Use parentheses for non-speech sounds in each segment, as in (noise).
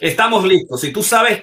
Estamos listos. Si tú sabes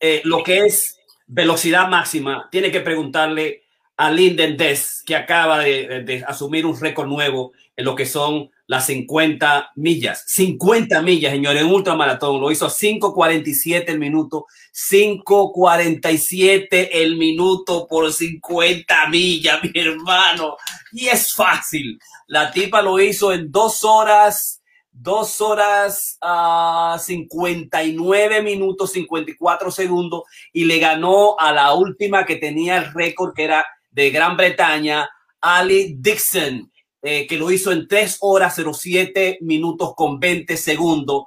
eh, lo que es velocidad máxima, tiene que preguntarle a Linden Des, que acaba de, de asumir un récord nuevo en lo que son las 50 millas. 50 millas, señores, en ultramaratón. Lo hizo a 5.47 el minuto. 5.47 el minuto por 50 millas, (laughs) mi hermano. Y es fácil. La tipa lo hizo en dos horas dos horas a 59 minutos 54 segundos y le ganó a la última que tenía el récord que era de Gran Bretaña, Ali Dixon, eh, que lo hizo en 3 horas 07 minutos con 20 segundos.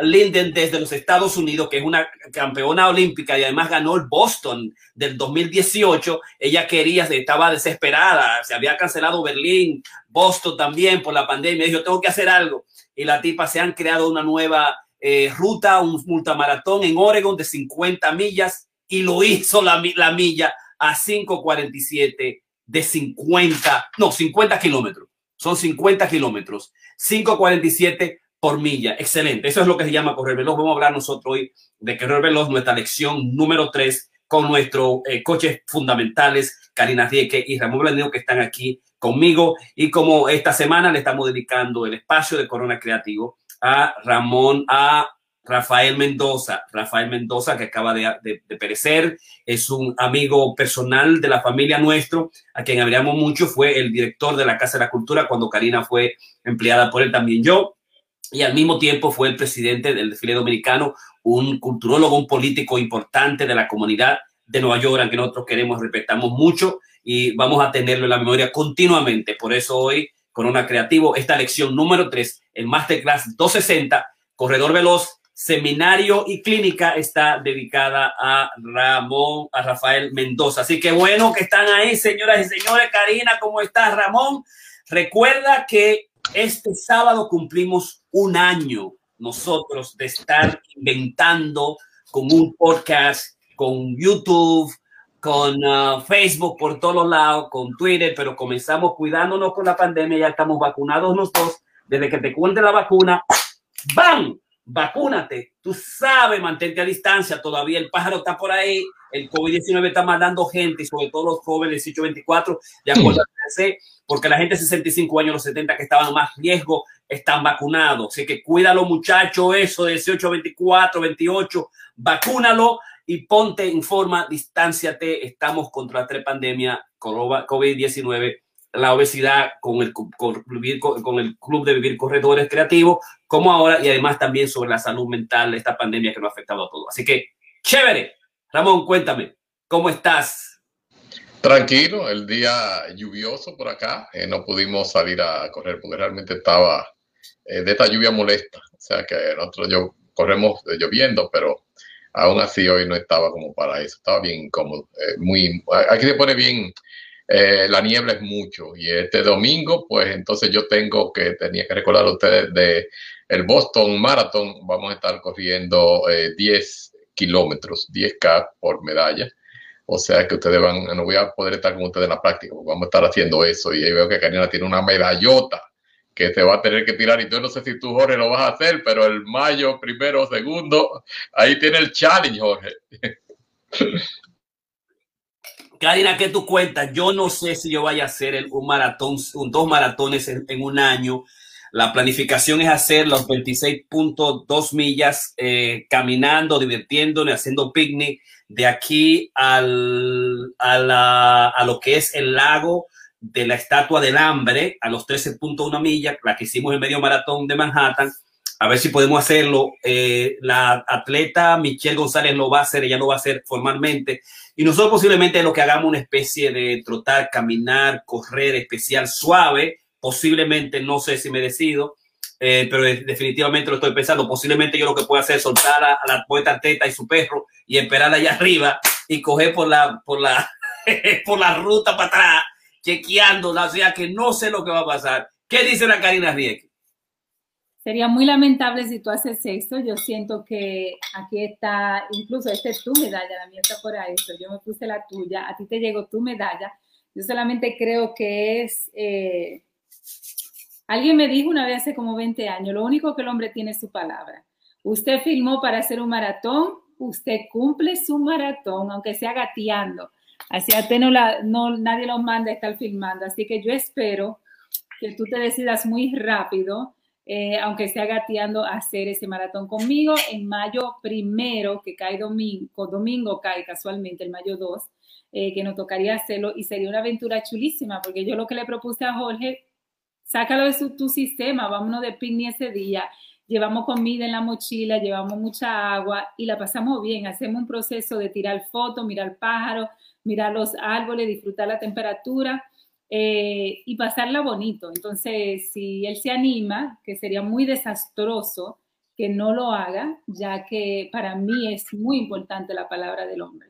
Linden desde los Estados Unidos, que es una campeona olímpica y además ganó el Boston del 2018. Ella quería, estaba desesperada, se había cancelado Berlín, Boston también por la pandemia. Dijo, tengo que hacer algo. Y la tipa se han creado una nueva eh, ruta, un multamaratón en Oregon de 50 millas y lo hizo la, la milla a 5.47 de 50, no, 50 kilómetros. Son 50 kilómetros. 5.47 por milla. Excelente. Eso es lo que se llama correr veloz. Vamos a hablar nosotros hoy de correr veloz, nuestra lección número 3 con nuestros eh, coches fundamentales, Karina Rieke y Ramón Blandino, que están aquí conmigo. Y como esta semana le estamos dedicando el espacio de Corona Creativo a Ramón, a Rafael Mendoza. Rafael Mendoza, que acaba de, perecer, es un amigo personal de la familia nuestro, a quien admiramos mucho. Fue el director de la Casa de la Cultura cuando Karina fue empleada por él, también yo y al mismo tiempo fue el presidente del desfile dominicano, un culturólogo, un político importante de la comunidad de Nueva York, a que nosotros queremos, respetamos mucho y vamos a tenerlo en la memoria continuamente. Por eso hoy, con una Creativo, esta lección número 3, el Masterclass 260, Corredor Veloz, Seminario y Clínica, está dedicada a Ramón, a Rafael Mendoza. Así que bueno que están ahí, señoras y señores. Karina, ¿cómo estás, Ramón? Recuerda que este sábado cumplimos un año nosotros de estar inventando con un podcast, con YouTube, con uh, Facebook por todos lados, con Twitter, pero comenzamos cuidándonos con la pandemia, ya estamos vacunados nosotros. Desde que te cuente la vacuna, ¡bam! Vacúnate. Tú sabes, mantente a distancia. Todavía el pájaro está por ahí. El COVID-19 está mandando gente, sobre todo los jóvenes 18-24, de acuerdo porque la gente de 65 años, los 70 que estaban más riesgo, están vacunados. Así que cuídalo, muchacho, eso de 18, 24, 28, vacúnalo y ponte en forma, distánciate. Estamos contra la tres pandemia, COVID-19, la obesidad con el, con, con el Club de Vivir Corredores Creativos, como ahora, y además también sobre la salud mental, esta pandemia que nos ha afectado a todos. Así que, chévere. Ramón, cuéntame, ¿cómo estás? Tranquilo, el día lluvioso por acá, eh, no pudimos salir a correr porque realmente estaba eh, de esta lluvia molesta, o sea que nosotros corremos lloviendo, pero aún así hoy no estaba como para eso, estaba bien incómodo, eh, muy, aquí se pone bien, la niebla es mucho y este domingo pues entonces yo tengo que, tenía que recordar a ustedes de el Boston Marathon, vamos a estar corriendo 10 kilómetros, 10K por medalla o sea que ustedes van, no voy a poder estar con ustedes en la práctica, vamos a estar haciendo eso. Y ahí veo que Karina tiene una medallota que se va a tener que tirar. Y yo no sé si tú, Jorge, lo vas a hacer, pero el mayo, primero o segundo, ahí tiene el challenge, Jorge. (laughs) Karina, ¿qué tú cuentas? Yo no sé si yo vaya a hacer un maratón, dos maratones en, un año. La planificación es hacer los 26.2 millas eh, caminando, divirtiéndome, haciendo picnic de aquí al, a, a lo que es el lago de la Estatua del Hambre, a los 13.1 millas, la que hicimos en medio maratón de Manhattan, a ver si podemos hacerlo. Eh, la atleta Michelle González lo va a hacer, ella lo va a hacer formalmente. Y nosotros posiblemente lo que hagamos una especie de trotar, caminar, correr especial suave, posiblemente, no sé si me decido, eh, pero definitivamente lo estoy pensando. Posiblemente yo lo que pueda hacer es soltar a, la poeta Teta y su perro y esperar allá (laughs) arriba y coger por la, por la, (laughs) por la ruta para atrás, chequeándola. O sea que no sé lo que va a pasar. ¿Qué dice la Karina Rieke? Sería muy lamentable si tú haces esto. Yo siento que aquí está, incluso esta es tu medalla, la mía está por ahí. Yo me puse la tuya, a ti te llegó tu medalla. Yo solamente creo que es eh, Alguien me dijo una vez hace como 20 años, lo único que el hombre tiene es su palabra. Usted filmó para hacer un maratón, usted cumple su maratón, aunque sea gateando. Así a no, la, no nadie lo manda a estar filmando. Así que yo espero que tú te decidas muy rápido, eh, aunque sea gateando, a hacer ese maratón conmigo en mayo primero, que cae domingo, domingo cae casualmente, el mayo 2, eh, que nos tocaría hacerlo y sería una aventura chulísima, porque yo lo que le propuse a Jorge, sácalo de su, tu sistema, vámonos de picnic ese día llevamos comida en la mochila, llevamos mucha agua y la pasamos bien. Hacemos un proceso de tirar fotos, mirar pájaros, mirar los árboles, disfrutar la temperatura eh, y pasarla bonito. Entonces, si él se anima, que sería muy desastroso que no lo haga, ya que para mí es muy importante la palabra del hombre.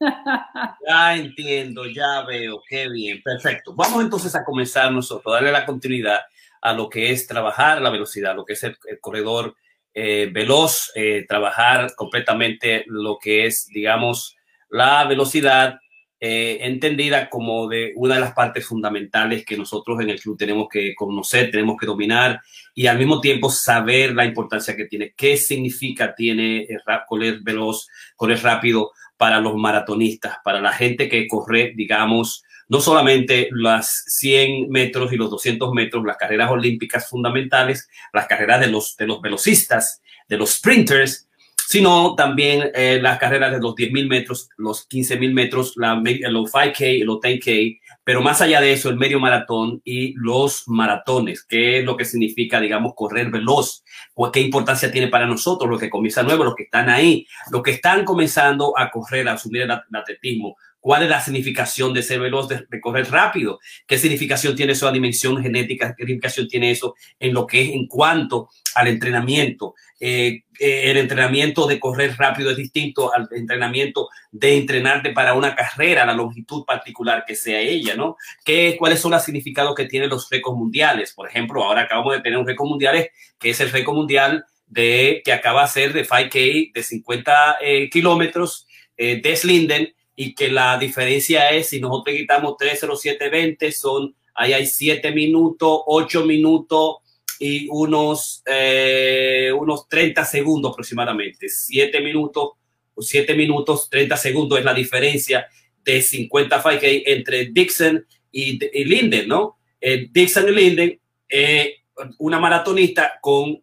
Ya entiendo, ya veo, qué bien, perfecto. Vamos entonces a comenzar nosotros, darle la continuidad a lo que es trabajar la velocidad, lo que es el, corredor eh, veloz, eh, trabajar completamente lo que es, digamos, la velocidad eh, entendida como de una de las partes fundamentales que nosotros en el club tenemos que conocer, tenemos que dominar y al mismo tiempo saber la importancia que tiene, qué significa tiene correr veloz, correr rápido para los maratonistas, para la gente que corre, digamos, no solamente las 100 metros y los 200 metros, las carreras olímpicas fundamentales, las carreras de los, de los velocistas, de los sprinters, sino también eh, las carreras de los 10.000 metros, los 15.000 metros, la, los 5K, los 10K, pero más allá de eso, el medio maratón y los maratones, qué es lo que significa, digamos, correr veloz, o qué importancia tiene para nosotros, los que comienzan nuevos, los que están ahí, los que están comenzando a correr, a asumir el atletismo, ¿Cuál es la significación de ser veloz, de, correr rápido? ¿Qué significación tiene eso a dimensión genética? ¿Qué significación tiene eso en lo que es en cuanto al entrenamiento? Eh, eh, el entrenamiento de correr rápido es distinto al entrenamiento de entrenarte para una carrera, la longitud particular que sea ella, ¿no? ¿Qué, ¿Cuáles son los significados que tienen los récords mundiales? Por ejemplo, ahora acabamos de tener un récord mundial que es el récord mundial de que acaba de ser de 5K de 50 eh, kilómetros de Slinden y que la diferencia es si nosotros quitamos 30720 son ahí hay 7 minutos, 8 minutos y unos, eh, unos 30 segundos aproximadamente. 7 minutos, 7 minutos, 30 segundos es la diferencia de 50 5K entre Dixon y, Linden, ¿no? Eh, Dixon y Linden, eh, una maratonista con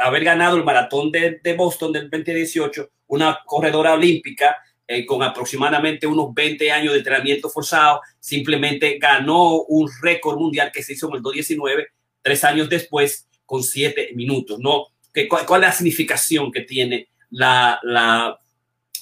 haber ganado el maratón de, de Boston del 2018, una corredora olímpica eh, con aproximadamente unos 20 años de entrenamiento forzado, simplemente ganó un récord mundial que se hizo en el 2019, tres años después, con siete minutos. ¿no? ¿Qué, cuál, es la significación que tiene la, la,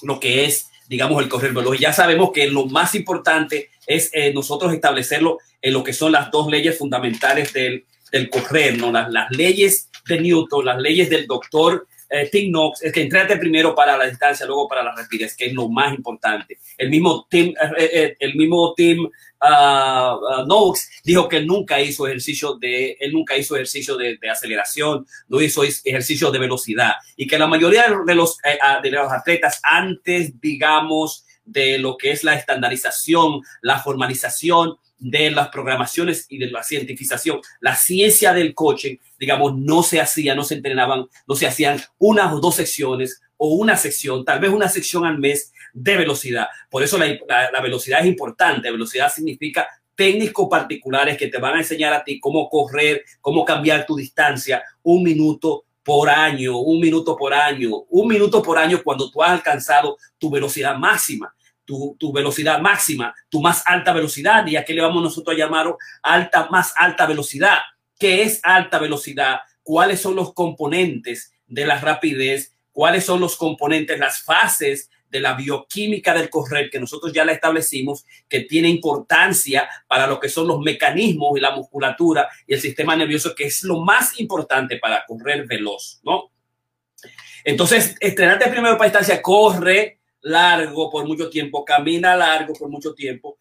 lo que es, digamos, el correr veloz? Ya sabemos que lo más importante es eh, nosotros establecerlo en lo que son las dos leyes fundamentales del, del correr, ¿no? Las, las leyes de Newton, las leyes del doctor eh, Tim Knox es que entrate primero para la distancia, luego para la rapidez, que es lo más importante. El mismo Tim, eh, eh, el mismo Tim ah, ah, Knox dijo que nunca hizo ejercicio de, él nunca hizo ejercicio de, aceleración, no hizo ejercicio de velocidad y que la mayoría de los, ah, de los atletas antes, digamos, de lo que es la estandarización, la formalización, de las programaciones y de la cientificación, la ciencia del coche, digamos, no se hacía, no se entrenaban, no se hacían unas o dos secciones o una sección, tal vez una sección al mes de velocidad. Por eso la, la, velocidad es importante. Velocidad significa técnicos particulares que te van a enseñar a ti cómo correr, cómo cambiar tu distancia un minuto por año, un minuto por año, un minuto por año cuando tú has alcanzado tu velocidad máxima tu, velocidad máxima, tu más alta velocidad, y aquí le vamos nosotros a llamar alta, más alta velocidad. ¿Qué es alta velocidad? ¿Cuáles son los componentes de la rapidez? ¿Cuáles son los componentes, las fases de la bioquímica del correr que nosotros ya la establecimos, que tiene importancia para lo que son los mecanismos y la musculatura y el sistema nervioso, que es lo más importante para correr veloz, ¿no? Entonces, estrenarte primero para distancia, corre, largo por mucho tiempo, camina largo por mucho tiempo,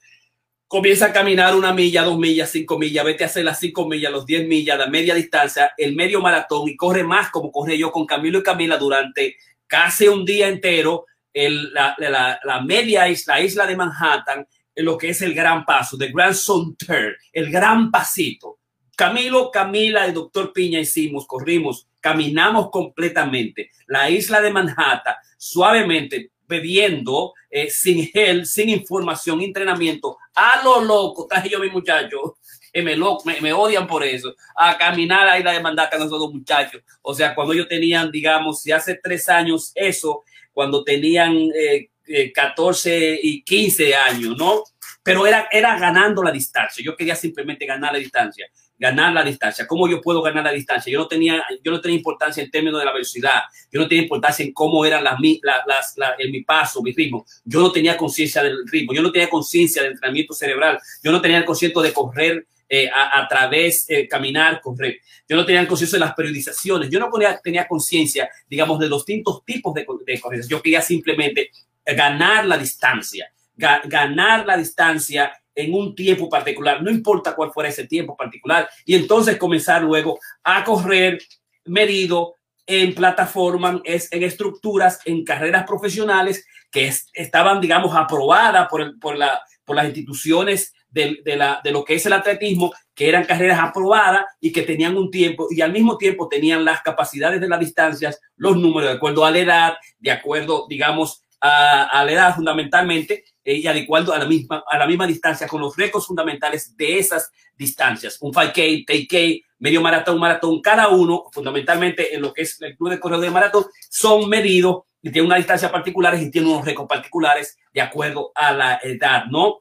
comienza a caminar una milla, dos millas, cinco millas, vete a hacer las cinco millas, los diez millas, la media distancia, el medio maratón y corre más como corre yo con Camilo y Camila durante casi un día entero, el, la, la, la, media isla, isla de Manhattan, en lo que es el gran paso, the Grand Saunter, el gran pasito. Camilo, Camila, el doctor Piña hicimos, corrimos caminamos completamente la isla de Manhattan suavemente, bebiendo, eh, sin gel, sin información, entrenamiento, a lo loco, traje yo mi muchacho, me, lo, me, odian por eso, a caminar a isla de Manhattan esos dos muchachos. O sea, cuando ellos tenían, digamos, si hace tres años eso, cuando tenían eh, 14 eh, y 15 años, ¿no? Pero era, era ganando la distancia. Yo quería simplemente ganar la distancia, ganar la distancia. ¿Cómo yo puedo ganar la distancia? Yo no tenía, yo no tenía importancia en términos de la velocidad. Yo no tenía importancia en cómo eran las, las, las, en mi paso, mi ritmo. Yo no tenía conciencia del ritmo. Yo no tenía conciencia del entrenamiento cerebral. Yo no tenía el concierto de correr eh, a, través, eh, caminar, correr. Yo no tenía conciencia de las periodizaciones. Yo no tenía, conciencia, digamos, de los distintos tipos de, de correr. Yo quería simplemente ganar la distancia, ganar la distancia en un tiempo particular, no importa cuál fuera ese tiempo particular, y entonces comenzar luego a correr medido en plataformas, en estructuras, en carreras profesionales que estaban, digamos, aprobadas por, por, la, por las instituciones de, de, la, de lo que es el atletismo, que eran carreras aprobadas y que tenían un tiempo y al mismo tiempo tenían las capacidades de las distancias, los números de acuerdo a la edad, de acuerdo, digamos, a, la edad fundamentalmente eh, y adecuado a la, misma, a la misma distancia con los récords fundamentales de esas distancias. Un 5K, 10K, medio maratón, maratón, cada uno fundamentalmente en lo que es el club de correo de maratón son medidos y tienen una distancia particulares y tienen unos récords particulares de acuerdo a la edad, ¿no?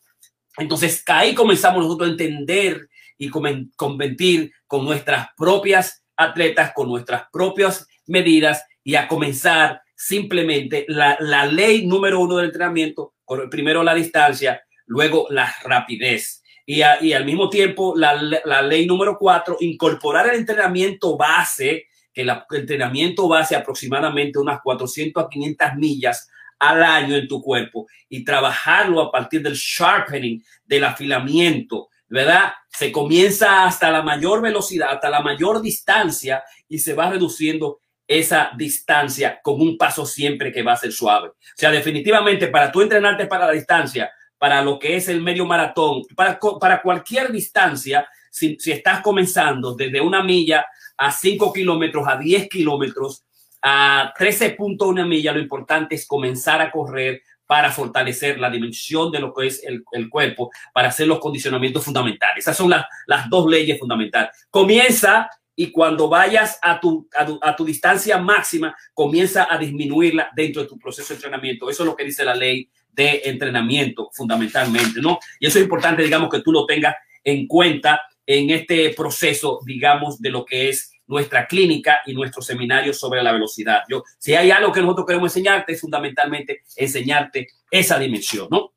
Entonces ahí comenzamos nosotros a entender y conventir con nuestras propias atletas, con nuestras propias medidas y a comenzar simplemente la, la ley número uno del entrenamiento, primero la distancia, luego la rapidez. Y, al mismo tiempo, la, la, ley número cuatro, incorporar el entrenamiento base, que el entrenamiento base aproximadamente unas 400 a 500 millas al año en tu cuerpo y trabajarlo a partir del sharpening, del afilamiento, ¿verdad? Se comienza hasta la mayor velocidad, hasta la mayor distancia y se va reduciendo esa distancia con un paso siempre que va a ser suave. O sea, definitivamente para tú entrenarte para la distancia, para lo que es el medio maratón, para, para cualquier distancia, si, si estás comenzando desde una milla a 5 kilómetros, a 10 kilómetros, a 13.1 milla, lo importante es comenzar a correr para fortalecer la dimensión de lo que es el, el cuerpo, para hacer los condicionamientos fundamentales. Esas son las, las dos leyes fundamentales. Comienza y cuando vayas a tu, a tu, distancia máxima, comienza a disminuirla dentro de tu proceso de entrenamiento. Eso es lo que dice la ley de entrenamiento fundamentalmente, ¿no? Y eso es importante, digamos, que tú lo tengas en cuenta en este proceso, digamos, de lo que es nuestra clínica y nuestro seminario sobre la velocidad. Yo, si hay algo que nosotros queremos enseñarte, es fundamentalmente enseñarte esa dimensión, ¿no?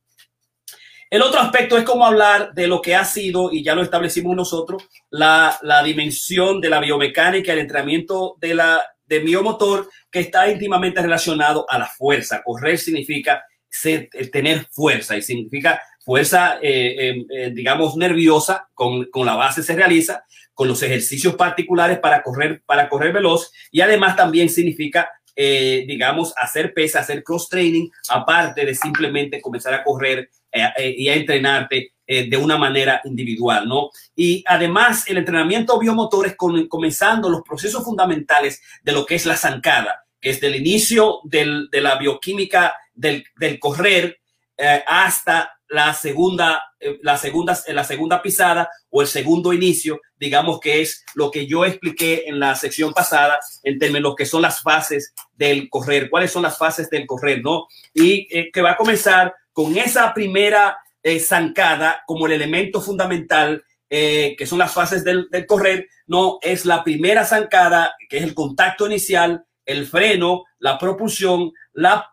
El otro aspecto es cómo hablar de lo que ha sido, y ya lo establecimos nosotros, la, dimensión de la biomecánica, el entrenamiento de la de biomotor que está íntimamente relacionado a la fuerza. Correr significa eh, tener fuerza y significa fuerza, eh, em, eh, digamos, nerviosa, con, con, la base se realiza, con los ejercicios particulares para correr, para correr veloz y además también significa digamos, hacer pesa, hacer cross training, aparte de simplemente comenzar a correr eh, eh, y a entrenarte de una manera individual, ¿no? Y además el entrenamiento biomotor es comenzando los procesos fundamentales de lo que es la zancada, que es del inicio del, de la bioquímica del, del correr hasta la segunda, eh, la, segunda, la segunda pisada o el segundo inicio, digamos que es lo que yo expliqué en la sección pasada en términos que son las fases del correr, cuáles son las fases del correr, ¿no? Y eh, que va a comenzar con esa primera eh, zancada como el elemento fundamental que son las fases del, correr, no es la primera zancada, que es el contacto inicial, el freno, la propulsión, la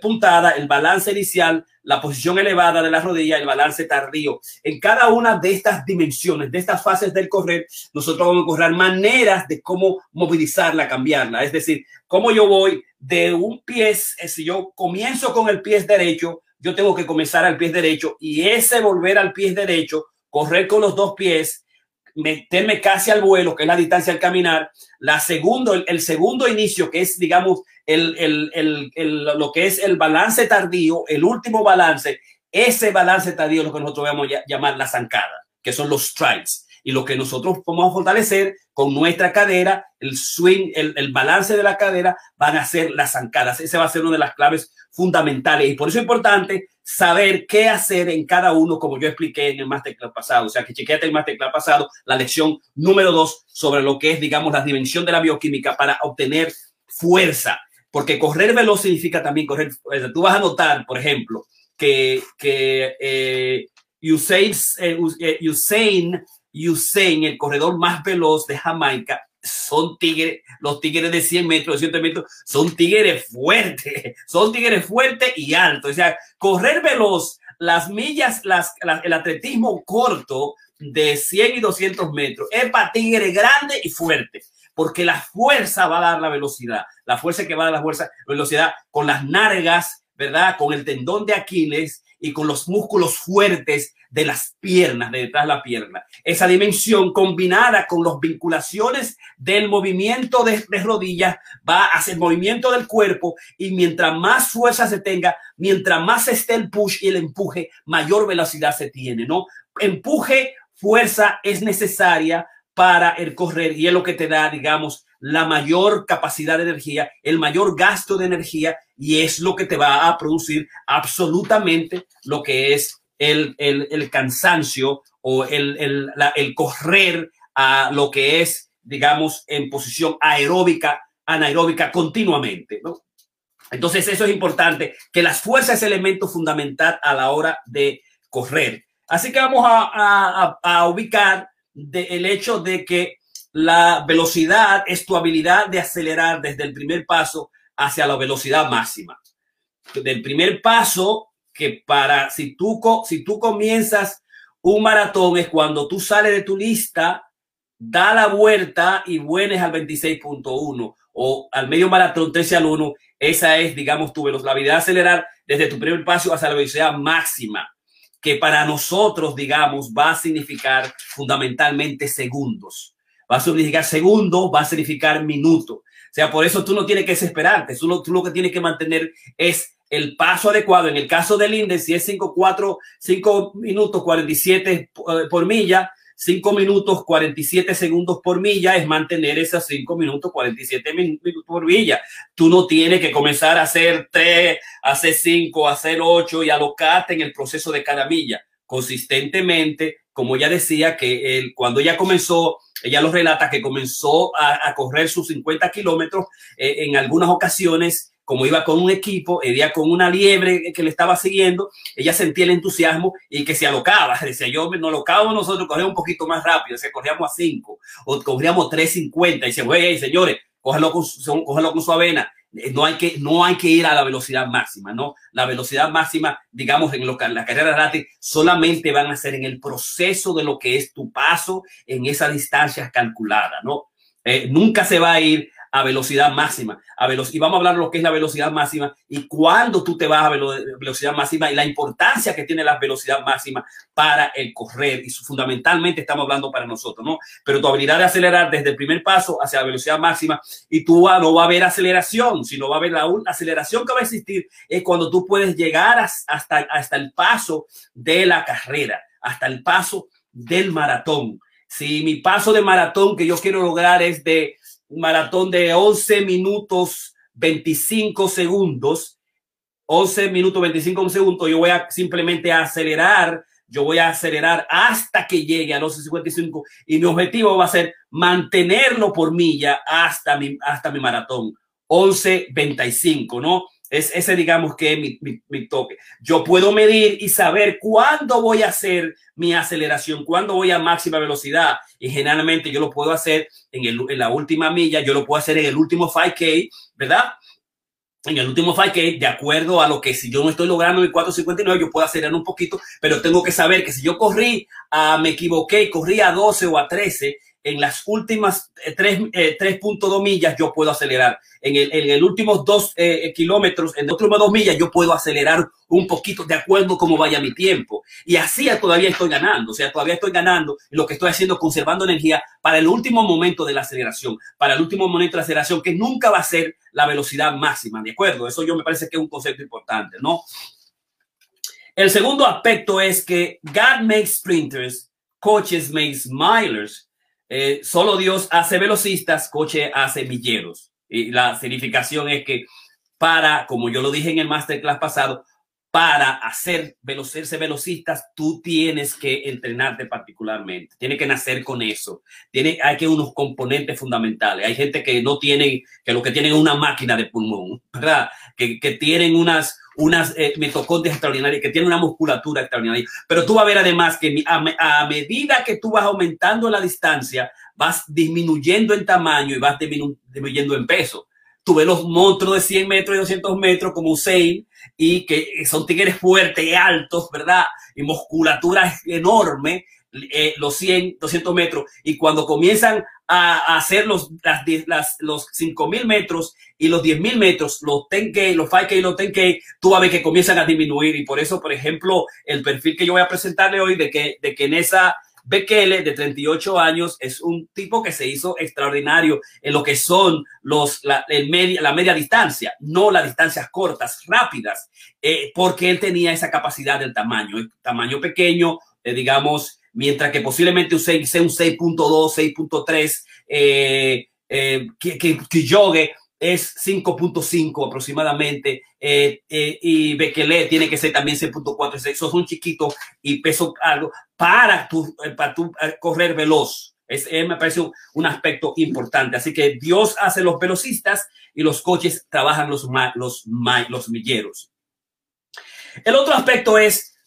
puntada, el balance inicial, la posición elevada de la rodilla, el balance tardío. En cada una de estas dimensiones, de estas fases del correr, nosotros vamos a correr maneras de cómo movilizarla, cambiarla. Es decir, cómo yo voy de un pie, eh, si yo comienzo con el pie derecho, yo tengo que comenzar al pie derecho y ese volver al pie derecho, correr con los dos pies, meterme casi al vuelo, que es la distancia al caminar. La segundo, el, segundo inicio, que es, digamos, el, el, lo que es el balance tardío, el último balance, ese balance tardío es lo que nosotros vamos a llamar la zancada, que son los strikes. Y lo que nosotros podemos fortalecer con nuestra cadera, el swing, el, el balance de la cadera, van a ser las zancadas. Esa va a ser una de las claves fundamentales. Y por eso es importante saber qué hacer en cada uno, como yo expliqué en el masterclass pasado. O sea, que chequeate el masterclass pasado, la lección número dos sobre lo que es, digamos, la dimensión de la bioquímica para obtener fuerza. Porque correr veloz significa también correr. Tú vas a notar, por ejemplo, que, que eh, Usain, eh, eh, Usain, Usain, el corredor más veloz de Jamaica, son tigres, los tigres de 100 metros, de 100 metros, son tigres fuertes, (laughs) son tigres fuertes y altos. O sea, correr veloz, las millas, las, el atletismo corto de 100 y 200 metros, es para tigres grande y fuerte, porque la fuerza va a dar la velocidad, la fuerza que va a dar la fuerza, velocidad con las nargas, ¿verdad? Con el tendón de Aquiles y con los músculos fuertes de las piernas, de detrás de la pierna. Esa dimensión combinada con las vinculaciones del movimiento de, rodillas va a hacer movimiento del cuerpo y mientras más fuerza se tenga, mientras más esté el push y el empuje, mayor velocidad se tiene, ¿no? Empuje, fuerza es necesaria para el correr y es lo que te da, digamos, la mayor capacidad de energía, el mayor gasto de energía y es lo que te va a producir absolutamente lo que es el, el, cansancio o el, el, el correr a lo que es, digamos, en posición aeróbica, anaeróbica continuamente, ¿no? Entonces, eso es importante, que las fuerzas es elemento fundamental a la hora de correr. Así que vamos a, a, a ubicar el hecho de que la velocidad es tu habilidad de acelerar desde el primer paso hacia la velocidad máxima. Del primer paso que para, si tú, si tú comienzas un maratón es cuando tú sales de tu lista, da la vuelta y vuenes al 26.1 o al medio maratón 13 al 1. Esa es, digamos, tu velocidad, la acelerar desde tu primer paso hacia la velocidad máxima, que para nosotros, digamos, va a significar fundamentalmente segundos. Va a significar segundos, va a significar minutos. O sea, por eso tú no tienes que desesperarte. Tú lo, tú lo que tienes que mantener es el paso adecuado. En el caso del índice, si es 5, 4, 5 minutos 47 eh, por milla, 5 minutos 47 segundos por milla es mantener esas 5 minutos 47 minutos por milla. Tú no tienes que comenzar a hacer 3, hacer 5, hacer 8 y alocarte en el proceso de cada milla. Consistentemente, como ella decía, que cuando ella comenzó, ella lo relata que comenzó a, a correr sus 50 kilómetros eh, en algunas ocasiones como iba con un equipo, iba con una liebre que le estaba siguiendo, ella sentía el entusiasmo y que se alocaba. (laughs) Decía, yo no alocaba nosotros, corríamos un poquito más rápido, o sea, corríamos a 5 o corríamos 3.50 y dice, güey, señores, cógelo con, cógelo con su avena. Eh, no hay, que, no hay que ir a la velocidad máxima, ¿no? La velocidad máxima, digamos, en lo, la carrera látex, solamente van a ser en el proceso de lo que es tu paso en esa distancia calculada, ¿no? Eh, nunca se va a ir a velocidad máxima. A velocidad, y vamos a hablar de lo que es la velocidad máxima y cuándo tú te vas a velocidad máxima y la importancia que tiene la velocidad máxima para el correr. Y fundamentalmente estamos hablando para nosotros, ¿no? Pero tu habilidad de acelerar desde el primer paso hacia la velocidad máxima y tú no va a haber aceleración, sino va a haber la, aceleración que va a existir es cuando tú puedes llegar hasta, hasta el paso de la carrera, hasta el paso del maratón. Si mi paso de maratón que yo quiero lograr es de un maratón de 11 minutos 25 segundos, 11 minutos 25 segundos, yo voy a simplemente acelerar, yo voy a acelerar hasta que llegue a los 55 y mi objetivo va a ser mantenerlo por milla hasta mi, hasta mi maratón, 11.25, ¿no? Es ese, digamos, que es mi, mi, toque. Yo puedo medir y saber cuándo voy a hacer mi aceleración, cuándo voy a máxima velocidad. Y generalmente yo lo puedo hacer en, el, en la última milla, yo lo puedo hacer en el último 5K, ¿verdad? En el último 5K, de acuerdo a lo que si yo no estoy logrando mi 459, yo puedo acelerar un poquito, pero tengo que saber que si yo corrí, a, me equivoqué, corrí a 12 o a 13, en las últimas 3.2 eh, eh, millas yo puedo acelerar. En el, en el últimos 2 eh, kilómetros, en las últimas 2 millas yo puedo acelerar un poquito de acuerdo a cómo vaya mi tiempo. Y así todavía estoy ganando. O sea, todavía estoy ganando. lo que estoy haciendo conservando energía para el último momento de la aceleración. Para el último momento de la aceleración, que nunca va a ser la velocidad máxima. ¿De acuerdo? Eso yo me parece que es un concepto importante, ¿no? El segundo aspecto es que God makes sprinters coaches makes milers. Eh, solo Dios hace velocistas, coche hace milleros. Y la significación es que para, como yo lo dije en el masterclass pasado, para hacer velocerse velocistas, tú tienes que entrenarte particularmente. Tiene que nacer con eso. Tiene, hay que unos componentes fundamentales. Hay gente que no tienen, que lo que tienen es una máquina de pulmón, (laughs) ¿verdad? Que tienen unas, unas eh, mitocondrias extraordinarias, que tienen una musculatura extraordinaria. Pero tú vas a ver además que a, medida que tú vas aumentando la distancia, vas disminuyendo en tamaño y vas disminuyendo en peso tuve los monstruos de 100 metros y 200 metros como Usain y que son tigres fuertes, altos, ¿verdad? Y musculatura enorme, eh, los 100, 200 metros. Y cuando comienzan a, hacer los, las, las, los 5000 metros y los 10000 metros, los 10K, los 5K y los 10K, tú vas a ver que comienzan a disminuir. Y por eso, por ejemplo, el perfil que yo voy a presentarle hoy de que, de que en esa Bekele, de 38 años, es un tipo que se hizo extraordinario en lo que son los, la, el media, la media distancia, no las distancias cortas, rápidas, eh, porque él tenía esa capacidad del tamaño, el tamaño pequeño, eh, digamos, mientras que posiblemente 6, sea un 6.2, 6.3, eh, eh, que, que, que yogue es 5.5 aproximadamente eh, eh, y Bekele tiene que ser también 6.4 eso es un chiquito y peso algo para tu, eh, para tu eh, correr veloz. Es, eh, me parece un, un, aspecto importante. Así que Dios hace los velocistas y los coches trabajan los, los, los milleros. El otro aspecto es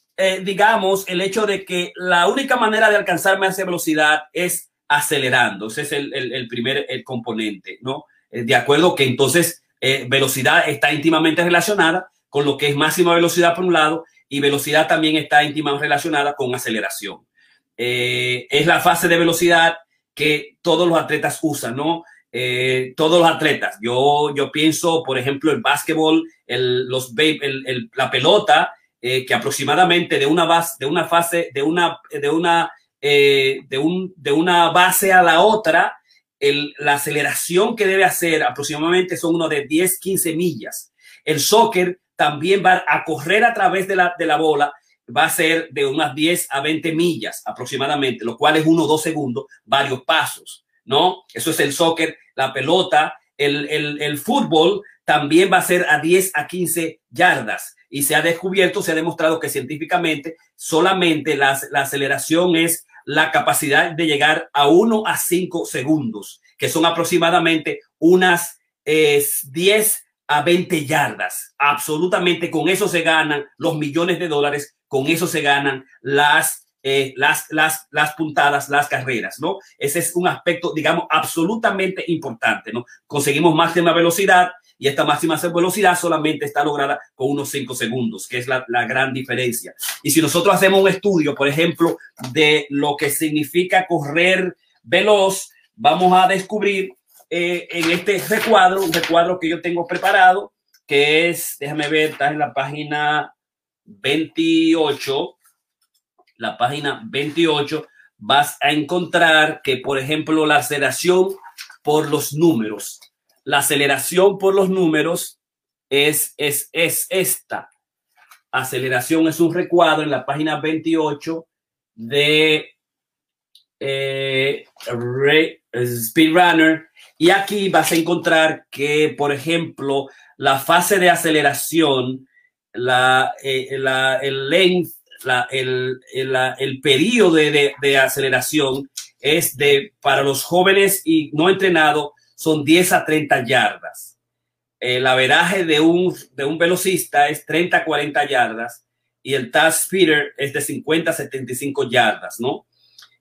digamos el hecho de que la única manera de alcanzar más velocidad es acelerando ese es el, el, primer el componente no eh, de acuerdo que entonces eh, velocidad está íntimamente relacionada con lo que es máxima velocidad por un lado y velocidad también está íntimamente relacionada con aceleración. Eh, es la fase de velocidad que todos los atletas usan, ¿no? Eh, todos los atletas. Yo, yo pienso, por ejemplo, el básquetbol, el, los, el, la pelota, eh, que aproximadamente de una base, de una fase, de una, de una, eh, de un, de una base a la otra, la aceleración que debe hacer aproximadamente son unos de 10, 15 millas. El soccer también va a correr a través de la, de la bola, va a ser de unas 10 a 20 millas aproximadamente, lo cual es uno o dos segundos, varios pasos, ¿no? Eso es el soccer, la pelota, el, el, el fútbol también va a ser a 10 a 15 yardas y se ha descubierto, se ha demostrado que científicamente solamente la, la aceleración es la capacidad de llegar a 1 a 5 segundos, que son aproximadamente unas eh, 10 a 20 yardas. Absolutamente con eso se ganan los millones de dólares, con eso se ganan las, eh, las, las, las puntadas, las carreras, ¿no? Ese es un aspecto, digamos, absolutamente importante, ¿no? Conseguimos máxima velocidad, y esta máxima velocidad solamente está lograda con unos 5 segundos, que es la, gran diferencia. Y si nosotros hacemos un estudio, por ejemplo, de lo que significa correr veloz, vamos a descubrir eh, en este recuadro, un recuadro que yo tengo preparado, que es, déjame ver, está en la página 28, la página 28, vas a encontrar que, por ejemplo, la aceleración por los números la aceleración por los números es, es, es esta. Aceleración es un recuadro en la página 28 de eh, Speedrunner. Y aquí vas a encontrar que, por ejemplo, la fase de aceleración, la, eh, la, el length, el periodo de, de, de, aceleración es de, para los jóvenes y no entrenados, son 10 a 30 yardas. El averaje de un, de un velocista es 30 a 40 yardas y el task speeder es de 50 a 75 yardas, ¿no?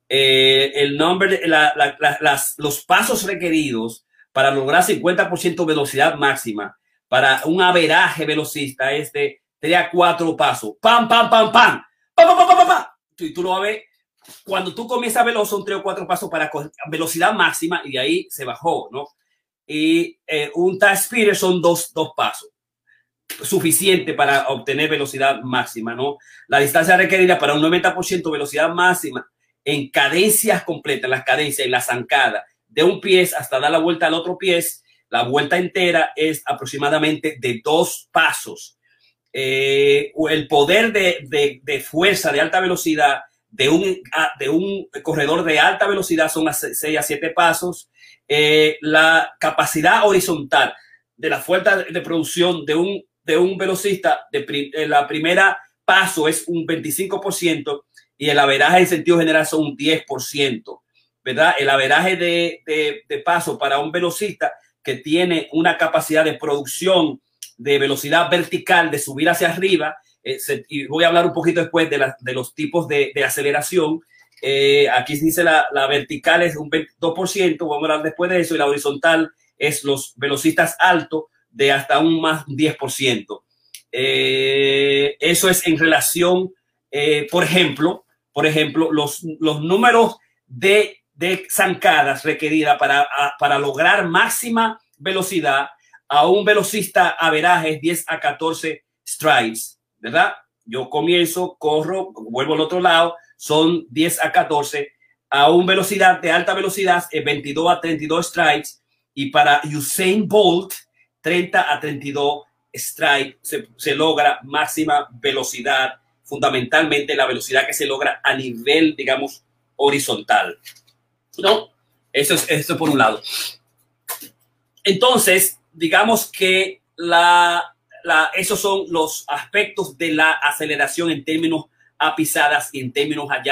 Eh, el nombre, la, la, la, las, los pasos requeridos para lograr 50% velocidad máxima para un averaje velocista es de 3 a 4 pasos. ¡Pam, pam, pam, pam! ¡Pam, pam, pam, pam, pam! Y tú lo ver cuando tú comienzas veloz son tres o cuatro pasos para velocidad máxima y de ahí se bajó, ¿no? Y eh, un task speeder son dos, dos pasos, suficiente para obtener velocidad máxima, ¿no? La distancia requerida para un 90% velocidad máxima en cadencias completas, las cadencias y la zancada de un pie hasta dar la vuelta al otro pie, la vuelta entera es aproximadamente de dos pasos. Eh, el poder de, de, de fuerza de alta velocidad de un, de un corredor de alta velocidad son a 6 a 7 pasos. Eh, la capacidad horizontal de la fuerza de producción de un, de un velocista, de, la primera paso es un 25% y el averaje en sentido general son un 10%, ¿verdad? El averaje de, de, de paso para un velocista que tiene una capacidad de producción de velocidad vertical, de subir hacia arriba, eh, y voy a hablar un poquito después de, de los tipos de, de aceleración. Eh, aquí se dice la, la, vertical es un 22%, vamos a hablar después de eso, y la horizontal es los velocistas altos de hasta un más 10%. Eh, eso es en relación, eh, por ejemplo, por ejemplo, los, los números de, de zancadas requeridas para, a, para lograr máxima velocidad a un velocista averaje es 10 a 14 strides. ¿Verdad? Yo comienzo, corro, vuelvo al otro lado, son 10 a 14, a una velocidad de alta velocidad es 22 a 32 strikes y para Usain Bolt 30 a 32 strikes se, se logra máxima velocidad, fundamentalmente la velocidad que se logra a nivel, digamos, horizontal. ¿No? Eso es, eso por un lado. Entonces, digamos que la, la, esos son los aspectos de la aceleración en términos a pisadas y en términos a,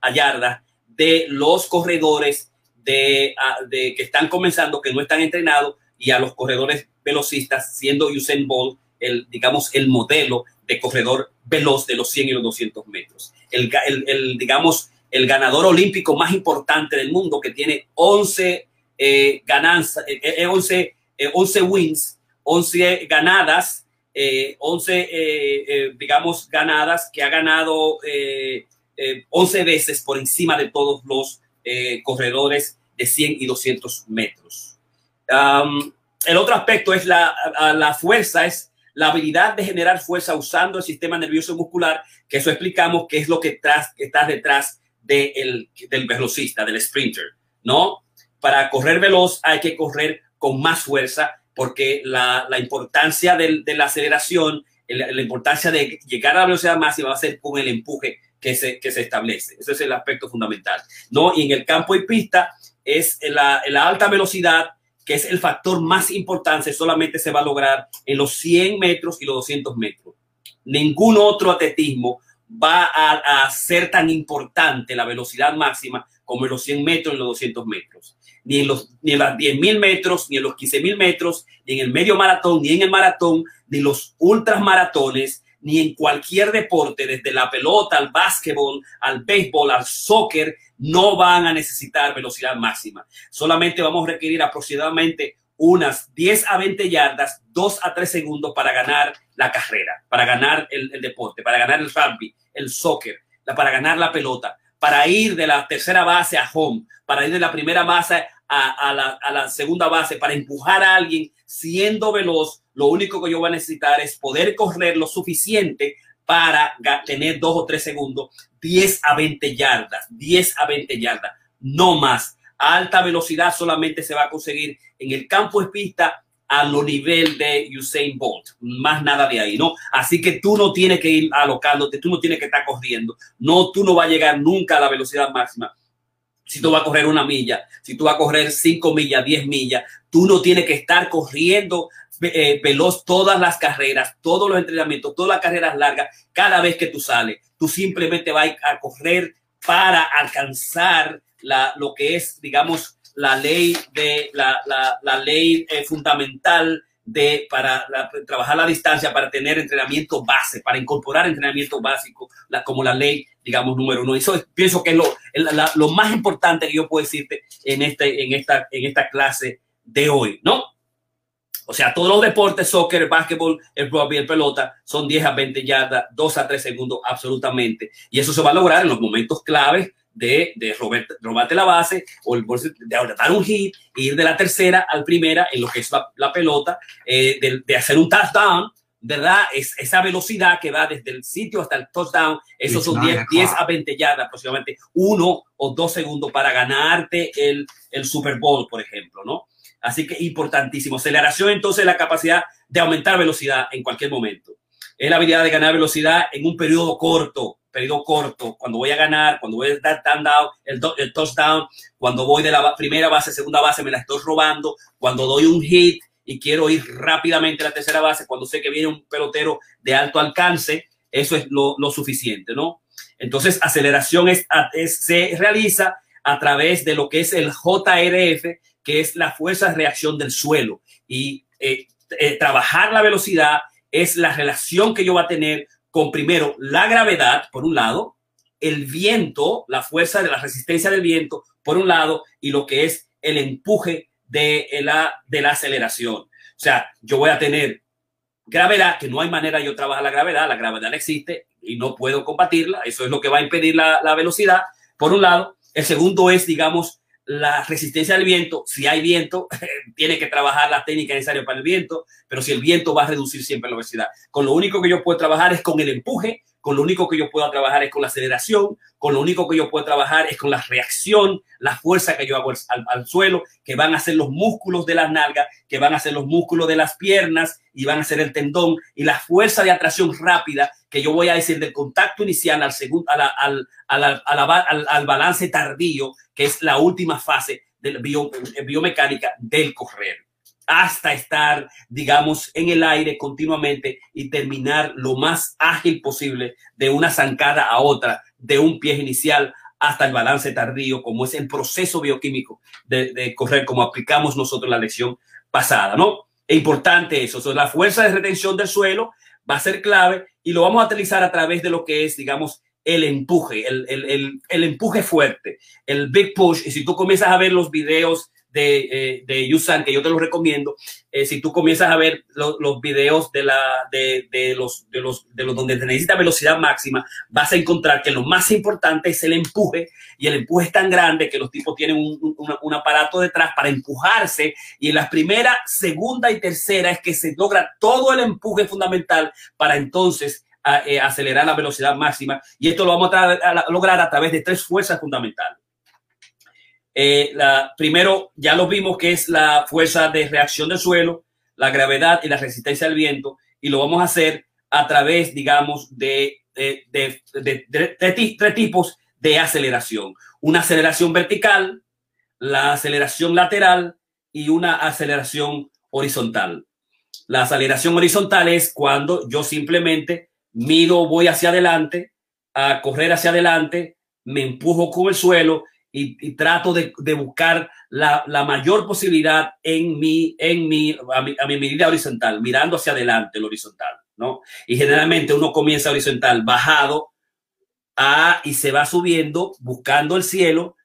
a yardas de los corredores de, de, que están comenzando, que no están entrenados, y a los corredores velocistas, siendo Usain Bolt el, digamos, el modelo de corredor veloz de los 100 y los 200 metros. El, el, el digamos, el ganador olímpico más importante del mundo, que tiene 11 eh, ganancias, eh, 11, eh, 11 wins, 11 ganadas eh, 11, eh, eh, digamos, ganadas, que ha ganado 11 eh, veces por encima de todos los corredores de 100 y 200 metros. El otro aspecto es la, la fuerza, es la habilidad de generar fuerza usando el sistema nervioso muscular, que eso explicamos que es lo que, tras, está detrás de el, del velocista, del sprinter, ¿no? Para correr veloz hay que correr con más fuerza porque la, la importancia de, de, la aceleración, la, la, importancia de llegar a la velocidad máxima va a ser con el empuje que se, establece. Ese es el aspecto fundamental. ¿no? Y en el campo y pista es la, alta velocidad, que es el factor más importante, solamente se va a lograr en los 100 metros y los 200 metros. Ningún otro atletismo va a ser tan importante la velocidad máxima como en los 100 metros y los 200 metros ni en, los, ni en las 10.000 metros, ni en los 15.000 metros, ni en el medio maratón, ni en el maratón, ni los ultramaratones, ni en cualquier deporte, desde la pelota al básquetbol, al béisbol, al soccer, no van a necesitar velocidad máxima. Solamente vamos a requerir aproximadamente unas 10 a 20 yardas, 2 a 3 segundos para ganar la carrera, para ganar el, el deporte, para ganar el rugby, el soccer, para ganar la pelota para ir de la tercera base a home, para ir de la primera base a, la, segunda base, para empujar a alguien siendo veloz, lo único que yo voy a necesitar es poder correr lo suficiente para tener dos o tres segundos, 10 a 20 yardas, 10 a 20 yardas, no más. Alta velocidad solamente se va a conseguir en el campo de pista a lo nivel de Usain Bolt, más nada de ahí, ¿no? Así que tú no tienes que ir alocándote, tú no tienes que estar corriendo, no, tú no vas a llegar nunca a la velocidad máxima. Si tú vas a correr una milla, si tú vas a correr cinco millas, diez millas, tú no tienes que estar corriendo eh, veloz todas las carreras, todos los entrenamientos, todas las carreras largas, cada vez que tú sales. Tú simplemente vas a correr para alcanzar la, lo que es, digamos, la ley de la, la, ley eh, fundamental de para trabajar la distancia para tener entrenamiento base, para incorporar entrenamiento básico, como la ley, digamos, número uno. Eso es, pienso que es lo, lo más importante que yo puedo decirte en, este, en, esta, en clase de hoy, ¿no? O sea, todos los deportes, soccer, básquetbol, el rugby, el pelota, son 10 a 20 yardas, 2 a 3 segundos, absolutamente. Y eso se va a lograr en los momentos claves de, de robarte la base o el, de dar un hit, ir de la tercera al primera en lo que es la, la pelota, eh, de, de, hacer un touchdown, ¿verdad? Es, esa velocidad que va desde el sitio hasta el touchdown, esos son 10, 10 a 20 yardas aproximadamente, uno o dos segundos para ganarte el, el Super Bowl, por ejemplo, ¿no? Así que importantísimo. Aceleración, entonces, la capacidad de aumentar velocidad en cualquier momento. Es la habilidad de ganar velocidad en un periodo corto periodo corto, cuando voy a ganar, cuando voy a dar down, el, el touchdown, cuando voy de la primera base, segunda base, me la estoy robando, cuando doy un hit y quiero ir rápidamente a la tercera base, cuando sé que viene un pelotero de alto alcance, eso es lo, lo suficiente, ¿no? Entonces, aceleración es, se realiza a través de lo que es el JRF, que es la fuerza de reacción del suelo. Y eh, eh, trabajar la velocidad es la relación que yo va a tener con primero la gravedad, por un lado, el viento, la fuerza de la resistencia del viento, por un lado, y lo que es el empuje de la, de la aceleración. O sea, yo voy a tener gravedad, que no hay manera de yo trabajar la gravedad, la gravedad existe y no puedo combatirla, eso es lo que va a impedir la, la velocidad, por un lado. El segundo es, digamos, la resistencia del viento, si hay viento, (laughs) tiene que trabajar la técnica necesaria para el viento, pero si el viento va a reducir siempre la velocidad. Con lo único que yo puedo trabajar es con el empuje, con lo único que yo puedo trabajar es con la aceleración, con lo único que yo puedo trabajar es con la reacción, la fuerza que yo hago al, al, suelo, que van a ser los músculos de las nalgas, que van a ser los músculos de las piernas y van a ser el tendón y la fuerza de atracción rápida que yo voy a decir del contacto inicial al, segundo, al, al, al, balance tardío, que es la última fase de la bio, biomecánica del correr hasta estar, digamos, en el aire continuamente y terminar lo más ágil posible de una zancada a otra, de un pie inicial hasta el balance tardío, como es el proceso bioquímico de, correr, como aplicamos nosotros la lección pasada, ¿no? Es importante eso, la fuerza de retención del suelo va a ser clave y lo vamos a utilizar a través de lo que es, digamos, el empuje, el, el empuje fuerte, el big push. Y si tú comienzas a ver los videos de, eh, de Yusan, que yo te lo recomiendo. Eh, si tú comienzas a ver los videos de, la, de, de, los, de, los, de los donde te necesita velocidad máxima, vas a encontrar que lo más importante es el empuje y el empuje es tan grande que los tipos tienen un, un, aparato detrás para empujarse y en la primera, segunda y tercera es que se logra todo el empuje fundamental para entonces eh, acelerar la velocidad máxima y esto lo vamos a, a lograr a través de tres fuerzas fundamentales. Eh, la, primero, ya lo vimos que es la fuerza de reacción del suelo, la gravedad y la resistencia al viento, y lo vamos a hacer a través, digamos, de, de, de tres tipos de aceleración. Una aceleración vertical, la aceleración lateral y una aceleración horizontal. La aceleración horizontal es cuando yo simplemente mido, voy hacia adelante, a correr hacia adelante, me empujo con el suelo y, trato de, de buscar la, la, mayor posibilidad en mi, en mi, a mi, a mi medida horizontal, mirando hacia adelante el horizontal, ¿no? Y generalmente uno comienza horizontal bajado a, y se va subiendo buscando el cielo.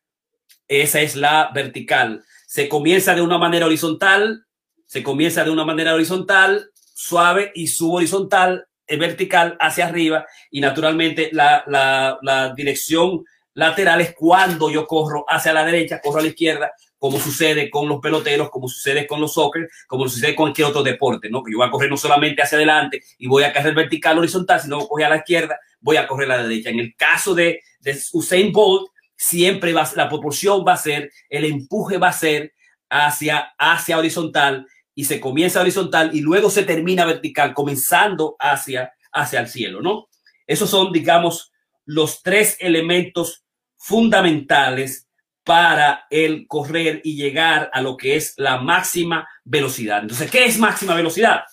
Esa es la vertical. Se comienza de una manera horizontal, se comienza de una manera horizontal, suave y subo horizontal, eh, vertical hacia arriba y naturalmente la, la dirección laterales cuando yo corro hacia la derecha, corro a la izquierda, como sucede con los peloteros, como sucede con los soccer, como sucede con cualquier otro deporte, ¿no? Que yo voy a correr no solamente hacia adelante y voy a correr vertical, horizontal, sino voy a la izquierda, voy a correr a la derecha. En el caso de, de Usain Bolt, siempre va, la proporción va a ser, el empuje va a ser hacia, hacia horizontal y se comienza horizontal y luego se termina vertical, comenzando hacia, hacia el cielo, ¿no? Esos son, digamos, los tres elementos fundamentales para el correr y llegar a lo que es la máxima velocidad. Entonces, ¿qué es máxima velocidad?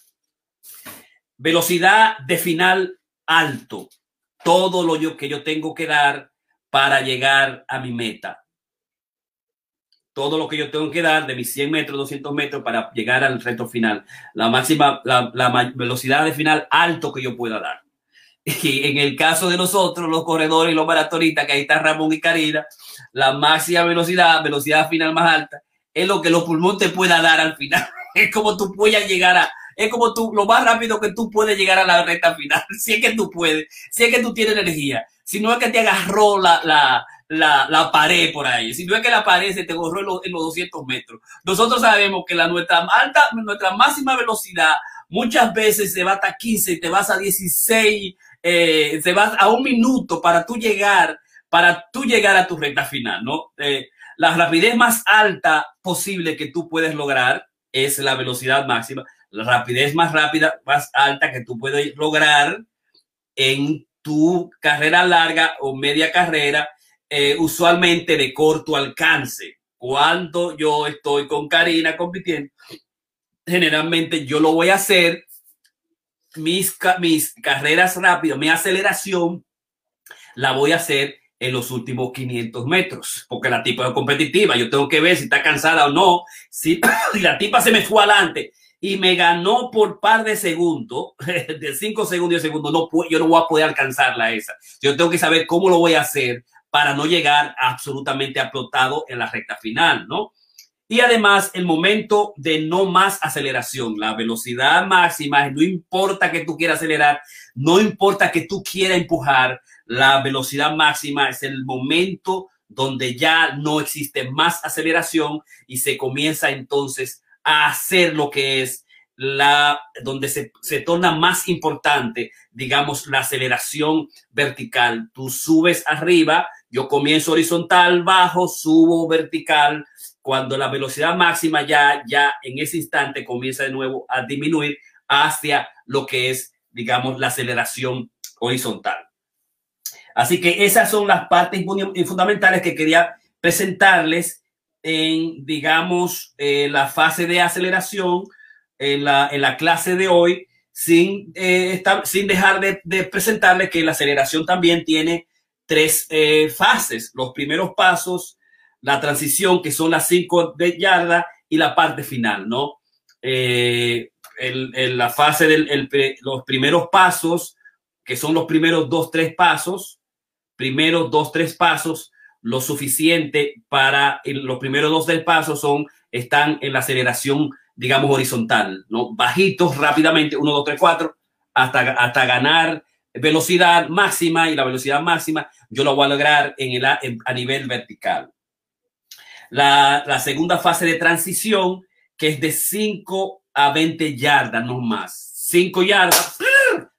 Velocidad de final alto. Todo lo que yo tengo que dar para llegar a mi meta. Todo lo que yo tengo que dar de mis 100 metros, 200 metros para llegar al reto final. La máxima, la velocidad de final alto que yo pueda dar. (laughs) Y en el caso de nosotros, los corredores y los maratonistas, que ahí está Ramón y Karina, la máxima velocidad, velocidad final más alta, es lo que los pulmones te pueda dar al final. (laughs) Es como tú puedas llegar a, es como tú, lo más rápido que tú puedes llegar a la recta final. (laughs) Si es que tú puedes, si es que tú tienes energía. Si no es que te agarró la, la, la, la pared por ahí. Si no es que la pared se te agarró en los, en los 200 metros. Nosotros sabemos que nuestra alta, nuestra máxima velocidad muchas veces se va hasta 15 y te vas a 16 eh, se va a un minuto para tú llegar, para tú llegar a tu recta final, ¿no? Eh, la rapidez más alta posible que tú puedes lograr es la velocidad máxima. La rapidez más rápida, más alta que tú puedes lograr en tu carrera larga o media carrera, eh, usualmente de corto alcance. Cuando yo estoy con Karina compitiendo, generalmente yo lo voy a hacer, mis, mis carreras rápidas, mi aceleración, la voy a hacer en los últimos 500 metros, porque la tipa es competitiva, yo tengo que ver si está cansada o no, si, (coughs) la tipa se me fue adelante y me ganó por par de segundos, (laughs) de 5 segundos y segundo, no, yo no voy a poder alcanzarla esa. Yo tengo que saber cómo lo voy a hacer para no llegar absolutamente aplotado en la recta final, ¿no? Y además el momento de no más aceleración, la velocidad máxima, no importa que tú quieras acelerar, no importa que tú quieras empujar, la velocidad máxima es el momento donde ya no existe más aceleración y se comienza entonces a hacer lo que es la, donde se, se torna más importante, digamos, la aceleración vertical. Tú subes arriba, yo comienzo horizontal, bajo, subo vertical. Cuando la velocidad máxima ya, ya en ese instante comienza de nuevo a disminuir hacia lo que es, digamos, la aceleración horizontal. Así que esas son las partes fundamentales que quería presentarles en, digamos, eh, la fase de aceleración en la, en la clase de hoy, sin, eh, sin dejar de, de, presentarles que la aceleración también tiene tres eh, fases. Los primeros pasos, la transición, que son las cinco de yarda, y la parte final, ¿no? en, la fase de los primeros pasos, que son los primeros dos, tres pasos, primeros dos, tres pasos, lo suficiente para los primeros dos, tres pasos son, están en la aceleración, digamos, horizontal, ¿no? Bajitos rápidamente, uno, dos, tres, cuatro, hasta, hasta ganar velocidad máxima y la velocidad máxima yo lo voy a lograr en el, a nivel vertical. La, segunda fase de transición, que es de 5 a 20 yardas, no más. 5 yardas,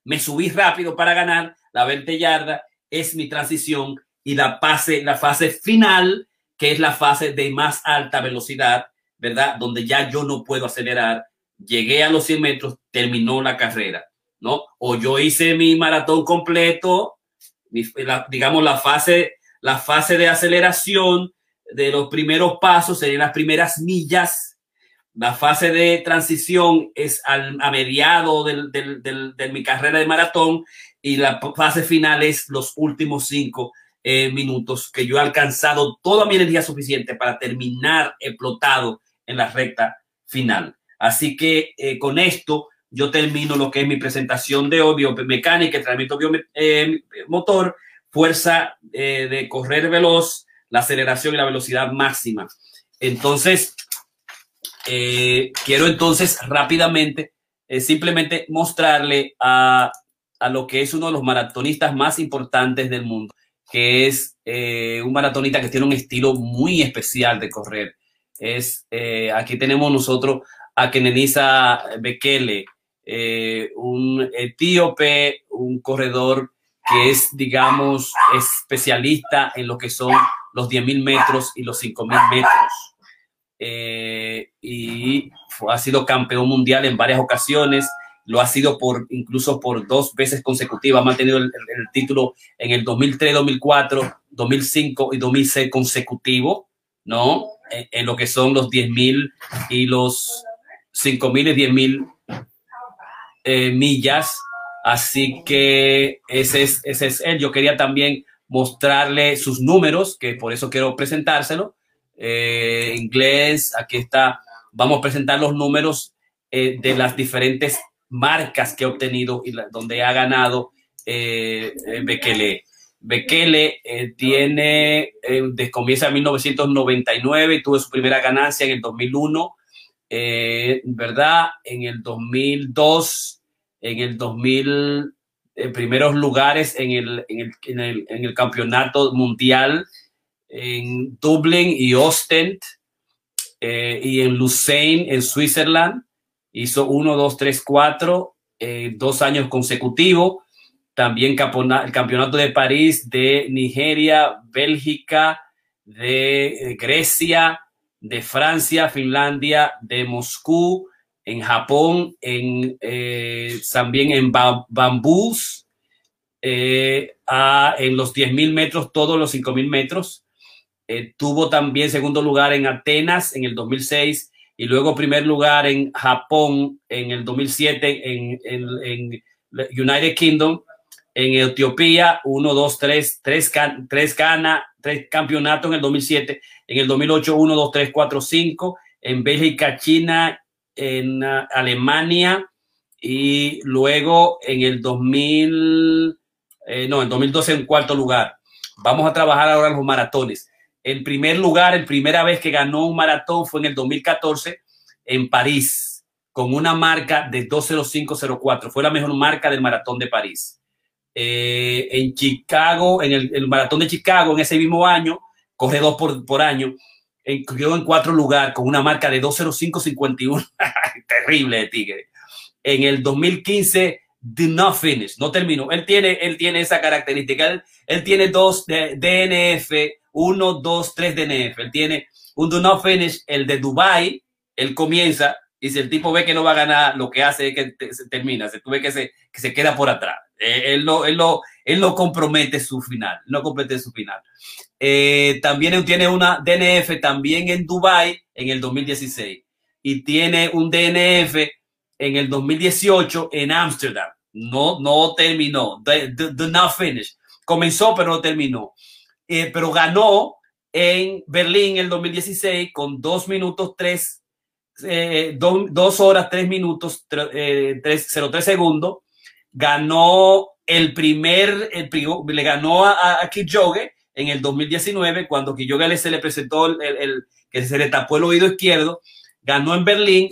me subí rápido para ganar la 20 yardas es mi transición y la fase, la fase final, que es la fase de más alta velocidad, ¿verdad? Donde ya yo no puedo acelerar, llegué a los 100 metros, terminó la carrera, ¿no? O yo hice mi maratón completo, digamos la fase, la fase de aceleración de los primeros pasos serían las primeras millas. La fase de transición es al, a mediado de mi carrera de maratón y la fase final es los últimos cinco eh, minutos que yo he alcanzado toda mi energía suficiente para terminar explotado en la recta final. Así que eh, con esto yo termino lo que es mi presentación de hoy, biomecánica, entrenamiento biomotor, eh, fuerza de correr veloz, la aceleración y la velocidad máxima. Entonces, quiero entonces rápidamente simplemente mostrarle a a lo que es uno de los maratonistas más importantes del mundo, que es eh, un maratonista que tiene un estilo muy especial de correr. Es, eh, aquí tenemos nosotros a Kenenisa Bekele, eh, un etíope, un corredor que es, digamos, especialista en lo que son los 10.000 metros y los 5.000 metros. y ha sido campeón mundial en varias ocasiones lo ha sido por incluso por dos veces consecutivas, ha mantenido el, título en el 2003, 2004, 2005 y 2006 consecutivo, ¿no? En, lo que son los 10.000 y los 5.000 y 10.000 eh, millas. Así que ese es, ese es él. Yo quería también mostrarle sus números, que por eso quiero presentárselo. Eh, inglés, aquí está. Vamos a presentar los números eh, de las diferentes marcas que ha obtenido y donde ha ganado eh, eh, Bekele. Bekele eh, tiene, eh, comienza en 1999 y tuvo su primera ganancia en el 2001, ¿verdad? En el 2002, en el 2000, en primeros lugares en el, en el, en el, en el campeonato mundial en Dublín y Ostend y en Lucerne, en Switzerland hizo uno, dos, tres, cuatro, eh, dos años consecutivos. También el campeonato de París, de Nigeria, Bélgica, de eh, Grecia, de Francia, Finlandia, de Moscú, en Japón, en, eh, también en Bambús, eh, en los 10.000 metros, todos los 5.000 metros. Eh, tuvo también segundo lugar en Atenas en el 2006 y luego primer lugar en Japón en el 2007 en, en, United Kingdom. En Etiopía, 1, 2, 3, 3, 3, tres campeonatos en el 2007. En el 2008, 1, 2, 3, 4, 5. En Bélgica, China, en uh, Alemania y luego en el 2000 eh, no, en 2012 en cuarto lugar. Vamos a trabajar ahora los maratones. En primer lugar, en primera vez que ganó un maratón fue en el 2014 en París, con una marca de 2.0504. Fue la mejor marca del maratón de París. Eh, en Chicago, en el, maratón de Chicago, en ese mismo año, corre dos por, por año, en, quedó en cuatro lugar con una marca de 2.0551. (laughs) Terrible de Tigre. En el 2015 did not finish, no terminó. Él tiene, él tiene esa característica. Él, tiene dos de, DNF, uno, dos, tres DNF. Él tiene un do not finish, el de Dubai. Él comienza y si el tipo ve que no va a ganar, lo que hace es que se termina. Se tuve que se, que se queda por atrás. Eh, él, no, él, no, él no compromete su final. No compromete su final. Eh, también tiene una DNF también en Dubai en el 2016 y tiene un DNF en el 2018 en Ámsterdam. No, no terminó. The, not finish. Comenzó, pero no terminó. Eh, pero ganó en Berlín el 2016 con dos minutos tres, eh, dos horas tres minutos eh, tres, tres segundos. Ganó el primer, el, le ganó a, a Kipchoge en el 2019 cuando Kipchoge se le presentó el, el, que se le tapó el oído izquierdo. Ganó en Berlín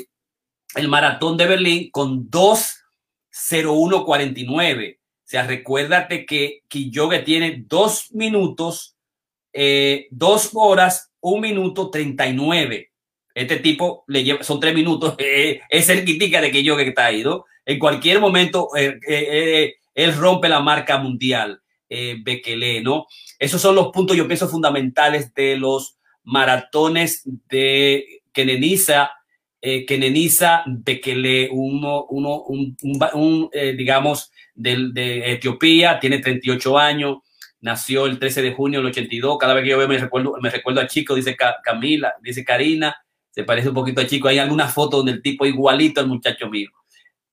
el maratón de Berlín con 2.01.49. O sea, recuérdate que Quillogue tiene dos minutos, eh, dos horas, un minuto 39. Este tipo le lleva, son tres minutos, (laughs) eh, es el quitica de Quillogue que está ahí, ¿no? En cualquier momento eh, él rompe la marca mundial, Bekele, ¿no? Esos son los puntos, yo pienso, fundamentales de los maratones de Keneniza eh, Kenenisa Bekele, uno, uno, un, eh, digamos, de, de, Etiopía, tiene 38 años, nació el 13 de junio del 82. Cada vez que yo veo me recuerdo, me recuerdo a Chico, dice Camila, dice Karina, se parece un poquito a Chico. Hay alguna foto donde el tipo igualito al muchacho mío.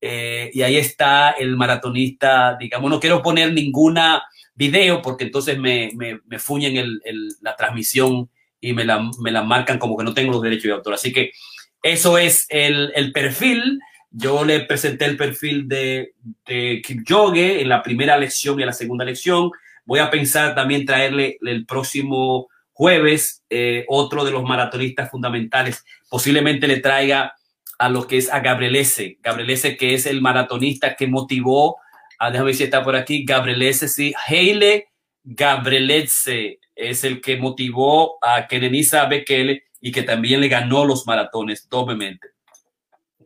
Eh, y ahí está el maratonista, digamos, no quiero poner ninguna video porque entonces me, me, me fuñen el, la transmisión y me la, me la marcan como que no tengo los derechos de autor. Así que eso es el, el perfil. Yo le presenté el perfil de, de Kipchoge en la primera lección y en la segunda lección. Voy a pensar también traerle el próximo jueves eh, otro de los maratonistas fundamentales. Posiblemente le traiga a lo que es a Gabrielese. Gabrielese, que es el maratonista que motivó, a, déjame ver si está por aquí, Gabrielese, sí, Heile Gabrielese es el que motivó a Kenenisa Bekele y que también le ganó los maratones doblemente.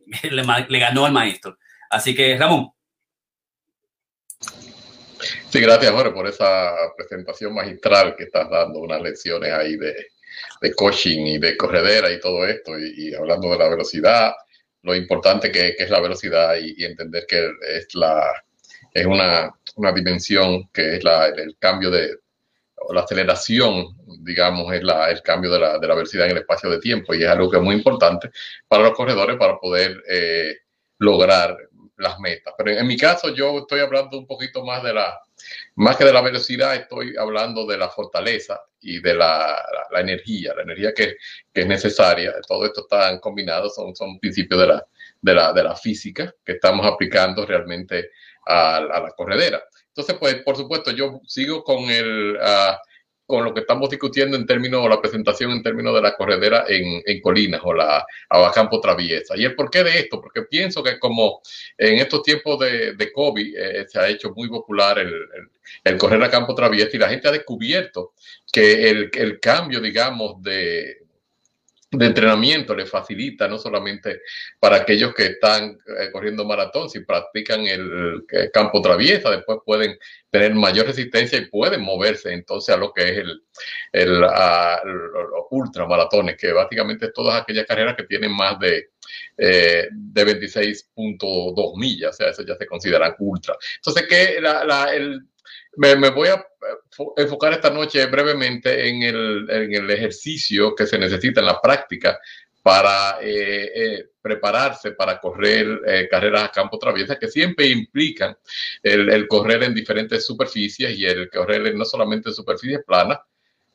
(laughs) Le, ganó al maestro. Así que, Ramón. Sí, gracias, Jorge, por esa presentación magistral que estás dando, unas lecciones ahí de coaching y de corredera y todo esto, y, hablando de la velocidad, lo importante que, es la velocidad y, entender que es, la, es una, una dimensión que es la, el cambio de, la aceleración, digamos, es la, el cambio de la, de la, velocidad en el espacio de tiempo y es algo que es muy importante para los corredores para poder eh, lograr las metas. Pero en, mi caso yo estoy hablando un poquito más de la, más que de la velocidad, estoy hablando de la fortaleza y de la, la, energía, la energía que, que, es necesaria. Todo esto está combinado, son, son principios de la, de, la, de la física que estamos aplicando realmente a, a la corredera. Entonces, pues, por supuesto, yo sigo con el, uh, con lo que estamos discutiendo en términos, o la presentación en términos de la corredera en, en colinas o la Abacampo Traviesa. ¿Y el porqué de esto? Porque pienso que como en estos tiempos de, de COVID eh, se ha hecho muy popular el, el, el, correr a campo traviesa y la gente ha descubierto que el, el cambio, digamos, de, de entrenamiento le facilita no solamente para aquellos que están eh, corriendo maratón, si practican el, el, campo traviesa, después pueden tener mayor resistencia y pueden moverse entonces a lo que es el, el a, los ultramaratones, que básicamente todas aquellas carreras que tienen más de, eh, de 26.2 millas, o sea, eso ya se consideran ultra. Entonces, que la, la, el, me, voy a enfocar esta noche brevemente en el, en el, ejercicio que se necesita en la práctica para eh, eh, prepararse para correr eh, carreras a campo traviesa que siempre implican el, correr en diferentes superficies y el correr no solamente en superficies planas,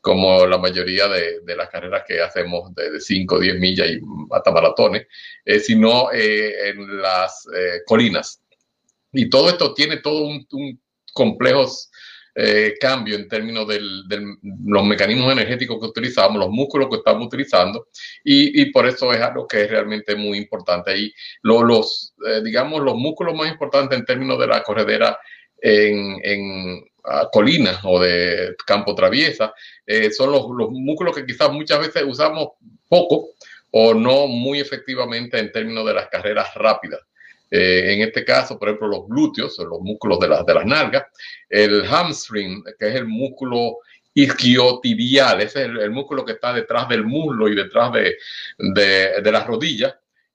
como la mayoría de, las carreras que hacemos de, 5, 10 millas y hasta maratones, sino en las colinas. Y todo esto tiene todo un, un complejo eh, cambio en términos de los mecanismos energéticos que utilizamos, los músculos que estamos utilizando, y, por eso es algo que es realmente muy importante. Y los, eh, digamos, los músculos más importantes en términos de la corredera en, en colinas o de campo traviesa eh, son los, los músculos que quizás muchas veces usamos poco o no muy efectivamente en términos de las carreras rápidas. Eh, en este caso, por ejemplo, los glúteos, los músculos de, las de las nalgas, el hamstring, que es el músculo isquiotibial, ese es el, músculo que está detrás del muslo y detrás de, de, las rodillas.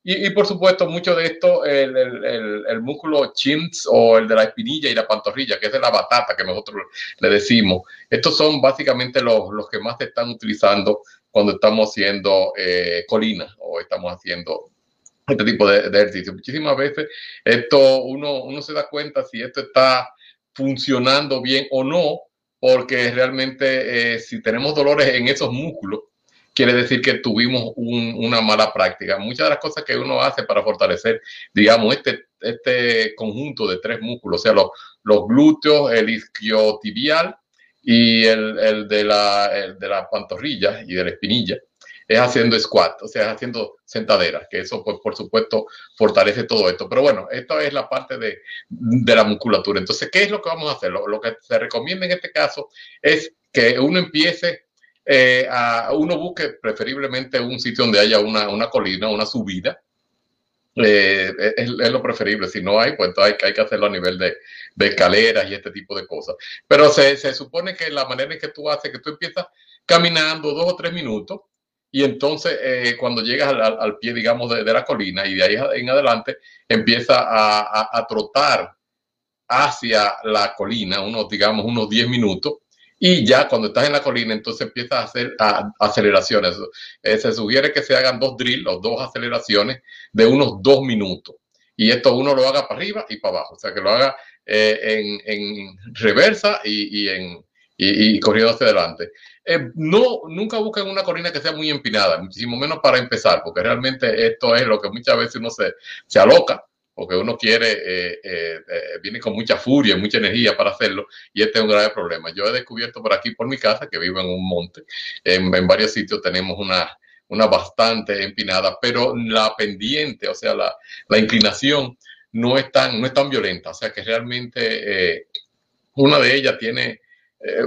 Y, por supuesto, mucho de esto, el, el, el, músculo chins o el de la espinilla y la pantorrilla, que es de la batata que nosotros le decimos. Estos son básicamente los, los que más se están utilizando cuando estamos haciendo eh, colinas o estamos haciendo este tipo de, ejercicio. Muchísimas veces esto uno, uno se da cuenta si esto está funcionando bien o no, porque realmente eh, si tenemos dolores en esos músculos, quiere decir que tuvimos una mala práctica. Muchas de las cosas que uno hace para fortalecer, digamos, este, este conjunto de tres músculos, o sea, los, los glúteos, el isquiotibial y el, el, de la, el de la pantorrilla y de la espinilla, es haciendo squat, o sea, haciendo sentaderas, que eso, pues, por supuesto, fortalece todo esto. Pero bueno, esto es la parte de, la musculatura. Entonces, ¿qué es lo que vamos a hacer? Lo, que se recomienda en este caso es que uno empiece eh, a, uno busque preferiblemente un sitio donde haya una, una colina, una subida. Eh, es, lo preferible. Si no hay, pues hay, hay que hacerlo a nivel de, de escaleras y este tipo de cosas. Pero se, se supone que la manera en que tú haces, que tú empiezas caminando dos o tres minutos, y entonces eh, cuando llegas al, pie, digamos, de, la colina y de ahí en adelante empieza a, trotar hacia la colina, unos, digamos, unos 10 minutos. Y ya cuando estás en la colina, entonces empiezas a hacer aceleraciones. Eh, se sugiere que se hagan dos drills o dos aceleraciones de unos dos minutos. Y esto uno lo haga para arriba y para abajo. O sea, que lo haga eh, en, reversa y, en, y corriendo hacia adelante. Eh, no, nunca busquen una colina que sea muy empinada, muchísimo menos para empezar, porque realmente esto es lo que muchas veces uno se, se aloca, porque uno quiere, eh, eh, viene con mucha furia, mucha energía para hacerlo, y este es un grave problema. Yo he descubierto por aquí, por mi casa, que vivo en un monte, en, varios sitios tenemos una, una bastante empinada, pero la pendiente, o sea, la, la inclinación no es, tan, no es tan violenta, o sea que realmente una de ellas tiene eh,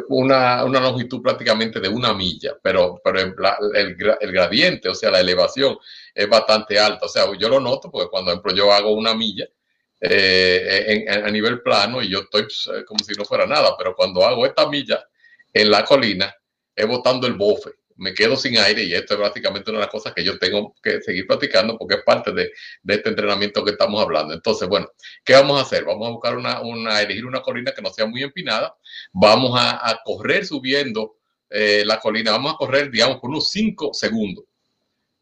una, una, longitud prácticamente de una milla, pero, pero el, el, gradiente, o sea, la elevación es bastante alta. O sea, yo lo noto porque cuando, ejemplo, yo hago una milla eh, a nivel plano y yo estoy pues, eh, como si no fuera nada, pero cuando hago esta milla en la colina, es botando el bofe me quedo sin aire y esto es básicamente una de las cosas que yo tengo que seguir practicando porque es parte de, este entrenamiento que estamos hablando. Entonces, bueno, ¿qué vamos a hacer? Vamos a buscar una, elegir una colina que no sea muy empinada, vamos a, correr subiendo eh, la colina, vamos a correr, digamos, por unos 5 segundos.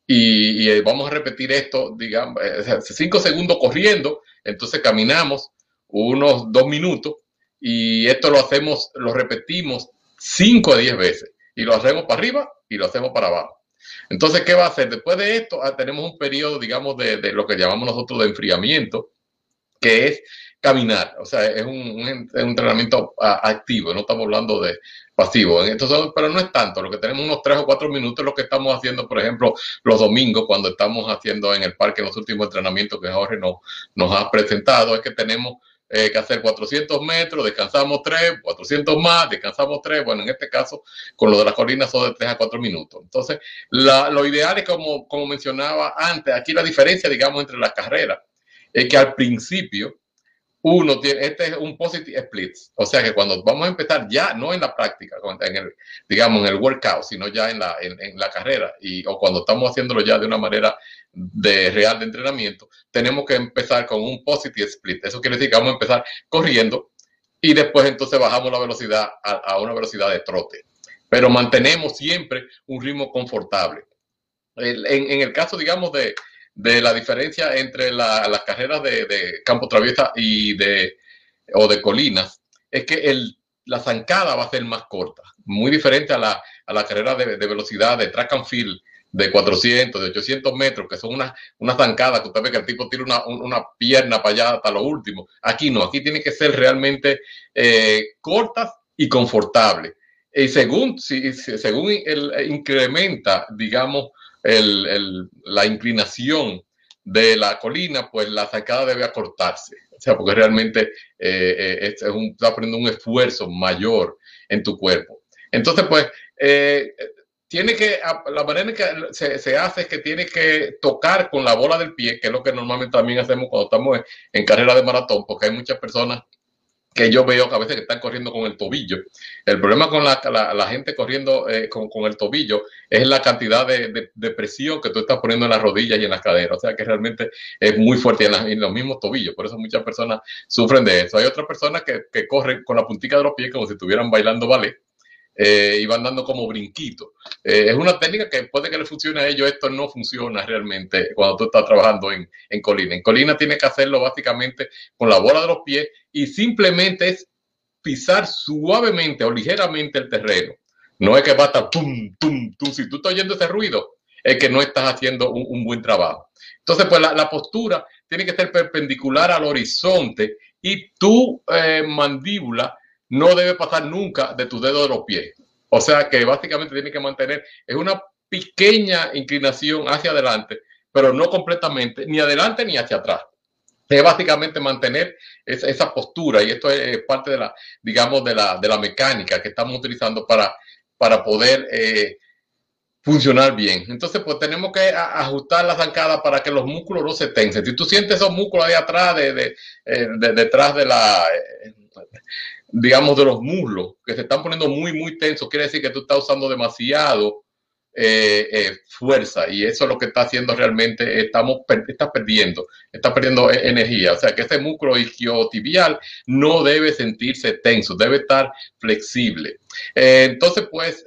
Y, eh, vamos a repetir esto, digamos, 5 eh, segundos corriendo, entonces caminamos unos 2 minutos y esto lo hacemos, lo repetimos 5 a 10 veces y lo hacemos para arriba y lo hacemos para abajo. Entonces, ¿qué va a hacer? Después de esto, ah, tenemos un periodo, digamos, de, lo que llamamos nosotros de enfriamiento, que es caminar. O sea, es un, entrenamiento ah, activo, no estamos hablando de pasivo. Entonces, pero no es tanto. Lo que tenemos unos tres o cuatro minutos, lo que estamos haciendo, por ejemplo, los domingos, cuando estamos haciendo en el parque los últimos entrenamientos que Jorge nos, nos ha presentado, es que tenemos eh, que hacer 400 metros, descansamos 3, 400 más, descansamos 3. Bueno, en este caso, con lo de las colinas son de 3 a 4 minutos. Entonces, lo ideal es, como, como mencionaba antes, aquí la diferencia, digamos, entre las carreras, es que al principio uno tiene, este es un positive split, o sea que cuando vamos a empezar ya, no en la práctica, en el, digamos, en el workout, sino ya en la, en, la carrera, y, o cuando estamos haciéndolo ya de una manera de real de entrenamiento, tenemos que empezar con un positive split. Eso quiere decir que vamos a empezar corriendo y después entonces bajamos la velocidad a, una velocidad de trote. Pero mantenemos siempre un ritmo confortable. En, el caso, digamos, de, la diferencia entre las carreras de, campo traviesa y de, o de colinas, es que el, la zancada va a ser más corta, muy diferente a la, carrera de, velocidad de track and field de 400, de 800 metros, que son unas una zancadas que usted ve que el tipo tira una, pierna para allá hasta lo último. Aquí no, aquí tiene que ser realmente eh, cortas y confortables. Y según, si, según el, incrementa, digamos, el, la inclinación de la colina, pues la zancada debe acortarse. O sea, porque realmente eh, eh, es un, está poniendo un esfuerzo mayor en tu cuerpo. Entonces, pues, tiene que, la manera en que se, hace es que tiene que tocar con la bola del pie, que es lo que normalmente también hacemos cuando estamos en, carrera de maratón, porque hay muchas personas que yo veo que a veces están corriendo con el tobillo. El problema con la, la, gente corriendo eh, con, con, el tobillo es la cantidad de, de, presión que tú estás poniendo en las rodillas y en las caderas. O sea que realmente es muy fuerte en, en los mismos tobillos. Por eso muchas personas sufren de eso. Hay otras personas que, que corren con la puntita de los pies como si estuvieran bailando ballet eh, y van dando como brinquitos. Eh, es una técnica que puede que le funcione a ellos, esto no funciona realmente cuando tú estás trabajando en, en colina. En colina tiene que hacerlo básicamente con la bola de los pies y simplemente es pisar suavemente o ligeramente el terreno. No es que va a estar tum, tum, tum. Si tú estás oyendo ese ruido, es que no estás haciendo un, buen trabajo. Entonces, pues la, postura tiene que ser perpendicular al horizonte y tu eh, mandíbula no debe pasar nunca de tu dedo de los pies. O sea que básicamente tiene que mantener, es una pequeña inclinación hacia adelante, pero no completamente, ni adelante ni hacia atrás. Es básicamente mantener esa, postura y esto es parte de la, digamos, de la, de la mecánica que estamos utilizando para, para poder eh, funcionar bien. Entonces, pues tenemos que ajustar la zancada para que los músculos no se tensen. Si tú sientes esos músculos ahí atrás, de, eh, detrás de la... Digamos, de los muslos, que se están poniendo muy, muy tensos, quiere decir que tú estás usando demasiado eh, eh, fuerza y eso es lo que está haciendo realmente, estamos, estás perdiendo, está perdiendo e, energía. O sea que ese músculo isquiotibial no debe sentirse tenso, debe estar flexible. Eh, entonces, pues,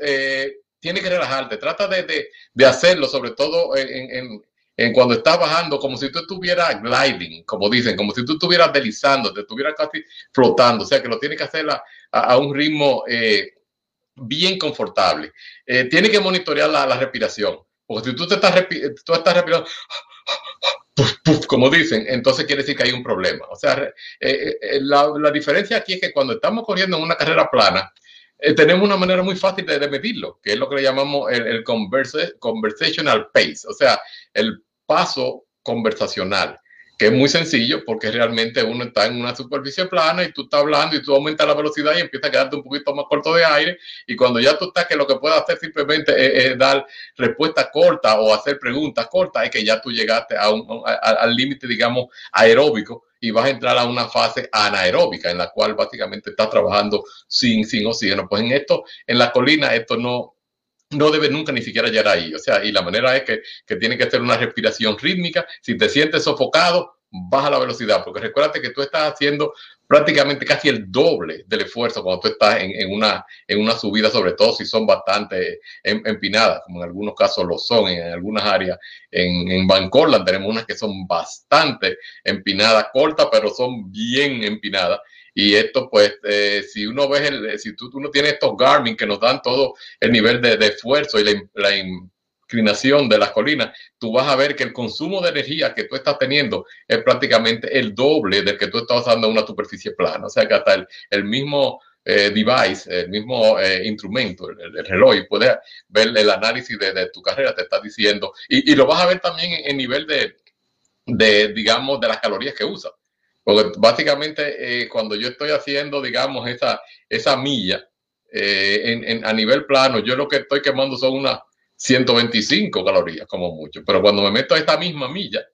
tiene que relajarte, trata de, de, hacerlo, sobre todo en, cuando estás bajando, como si tú estuvieras gliding, como dicen, como si tú estuvieras deslizando, te estuvieras casi flotando, o sea que lo tienes que hacer a, un ritmo eh, bien confortable. Eh, tiene que monitorear la, respiración, porque si tú te estás, tú estás respirando, como dicen, entonces quiere decir que hay un problema. O sea, eh, la, diferencia aquí es que cuando estamos corriendo en una carrera plana, tenemos una manera muy fácil de, medirlo, que es lo que le llamamos el conversational pace, o sea, el paso conversacional, que es muy sencillo porque realmente uno está en una superficie plana y tú estás hablando y tú aumentas la velocidad y empieza a quedarte un poquito más corto de aire y cuando ya tú estás que lo que puedes hacer simplemente es, dar respuesta corta o hacer preguntas cortas, es que ya tú llegaste a un, al límite, digamos, aeróbico y vas a entrar a una fase anaeróbica en la cual básicamente estás trabajando sin, sin oxígeno. Pues en esto, en la colina, esto no, no debe nunca ni siquiera llegar ahí. O sea, y la manera es que, que tiene que ser una respiración rítmica. Si te sientes sofocado, baja la velocidad, porque recuérdate que tú estás haciendo prácticamente casi el doble del esfuerzo cuando tú estás en, una, en una subida, sobre todo si son bastante em, empinadas, como en algunos casos lo son, en algunas áreas. En, en Bancorland tenemos unas que son bastante empinadas, cortas, pero son bien empinadas. Y esto, pues, eh, si uno ve, el, si tú, uno tiene estos Garmin que nos dan todo el nivel de, esfuerzo y la, inclinación de las colinas, tú vas a ver que el consumo de energía que tú estás teniendo es prácticamente el doble del que tú estás usando en una superficie plana. O sea que hasta el, mismo eh, device, el mismo eh, instrumento, el, reloj, puede ver el análisis de, tu carrera, te está diciendo, y, lo vas a ver también en, nivel de, de, digamos, de las calorías que usas. Porque básicamente eh, cuando yo estoy haciendo, digamos, esa, esa milla eh, a nivel plano, yo lo que estoy quemando son unas 125 calorías, como mucho. Pero cuando me meto a esta misma milla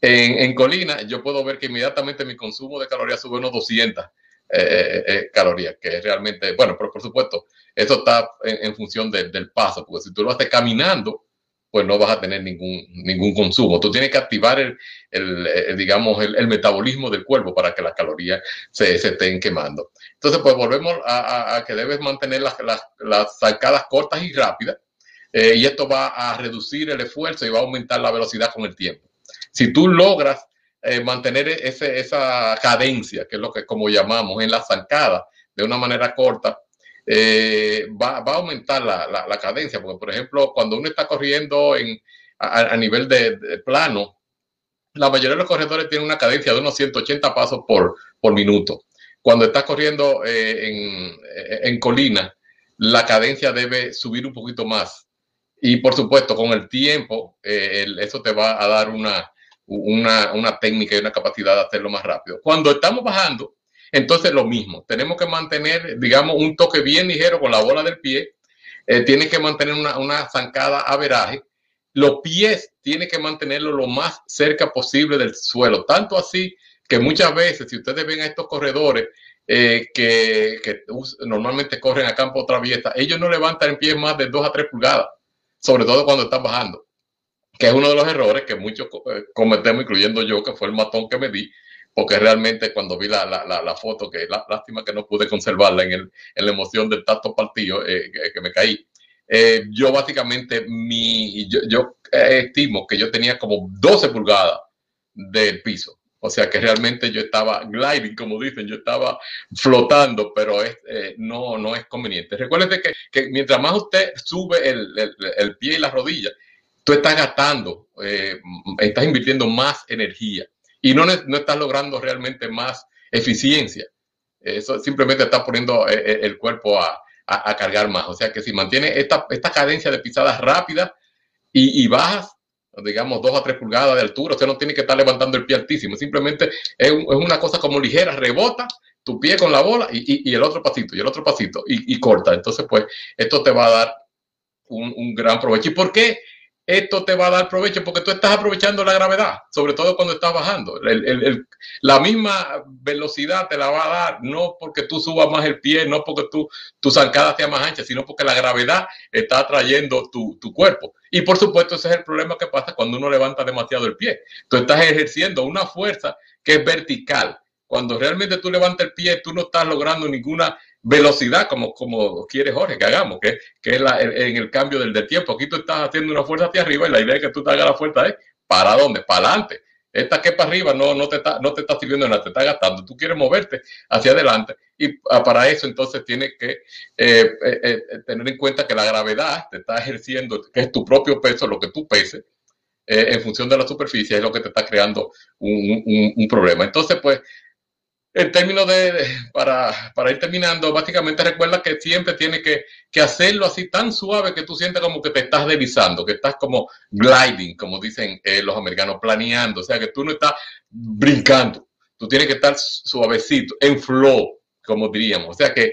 en, colina, yo puedo ver que inmediatamente mi consumo de calorías sube unos 200 eh, calorías, que es realmente, bueno, pero por supuesto, eso está en, función del paso, porque si tú lo haces caminando, pues no vas a tener ningún, ningún consumo. Tú tienes que activar el, el, digamos, el, metabolismo del cuerpo para que las calorías se, se estén quemando. Entonces, pues volvemos a, que debes mantener las, las, zancadas cortas y rápidas. Eh, y esto va a reducir el esfuerzo y va a aumentar la velocidad con el tiempo. Si tú logras eh, mantener ese, esa cadencia, que es lo que como llamamos en la zancada, de una manera corta, eh, va, a aumentar la, la, cadencia. Porque, por ejemplo, cuando uno está corriendo en, a, nivel de, plano, la mayoría de los corredores tienen una cadencia de unos 180 pasos por, por minuto. Cuando estás corriendo eh, en, en colina, la cadencia debe subir un poquito más. Y por supuesto, con el tiempo, eh, eso te va a dar una, una, una, técnica y una capacidad de hacerlo más rápido. Cuando estamos bajando, entonces lo mismo. Tenemos que mantener, digamos, un toque bien ligero con la bola del pie. Eh, tienes que mantener una, una zancada a veraje los pies tiene que mantenerlo lo más cerca posible del suelo. Tanto así que muchas veces, si ustedes ven a estos corredores eh, que, normalmente corren a campo traviesa, ellos no levantan pies más de 2 a 3 pulgadas, sobre todo cuando están bajando, que es uno de los errores que muchos eh, cometemos, incluyendo yo, que fue el matón que me di, porque realmente cuando vi la, la, la, foto, que lástima que no pude conservarla en, el, en la emoción del tacto partido, eh, que me caí, eh, yo básicamente, mi, yo, estimo que yo tenía como 12 pulgadas del piso. O sea que realmente yo estaba gliding, como dicen, yo estaba flotando, pero es, eh, no, no es conveniente. Recuerde que, que, mientras más usted sube el, el, pie y la rodilla, tú estás gastando, eh, estás invirtiendo más energía y no, no estás logrando realmente más eficiencia. Eso simplemente está poniendo el cuerpo a, a, cargar más. O sea que si mantiene esta, esta cadencia de pisadas rápidas y, bajas, digamos dos a tres pulgadas de altura, usted no tiene que estar levantando el pie altísimo, simplemente es, una cosa como ligera, rebota tu pie con la bola y, el otro pasito y el otro pasito y, corta. Entonces, pues esto te va a dar un gran provecho. ¿Y por qué? Esto te va a dar provecho porque tú estás aprovechando la gravedad, sobre todo cuando estás bajando. la misma velocidad te la va a dar, no porque tú subas más el pie, no porque tú, tu zancada sea más ancha, sino porque la gravedad está atrayendo tu, tu, cuerpo. Y por supuesto, ese es el problema que pasa cuando uno levanta demasiado el pie. Tú estás ejerciendo una fuerza que es vertical. Cuando realmente tú levantas el pie, tú no estás logrando ninguna velocidad como, como quiere Jorge que hagamos, que, que es la, en el cambio del, del, tiempo. Aquí tú estás haciendo una fuerza hacia arriba y la idea es que tú te hagas la fuerza es para dónde, para adelante. Esta que para arriba no, no, te está, no te está sirviendo nada, te está gastando. Tú quieres moverte hacia adelante y ah, para eso entonces tienes que eh, eh, eh, tener en cuenta que la gravedad te está ejerciendo, que es tu propio peso, lo que tú peses, en función de la superficie, es lo que te está creando un, un problema. Entonces, pues, en términos de, para, para, ir terminando, básicamente recuerda que siempre tiene que, que, hacerlo así tan suave que tú sientes como que te estás deslizando, que estás como gliding, como dicen eh, los americanos, planeando, o sea, que tú no estás brincando, tú tienes que estar suavecito, en flow, como diríamos, o sea que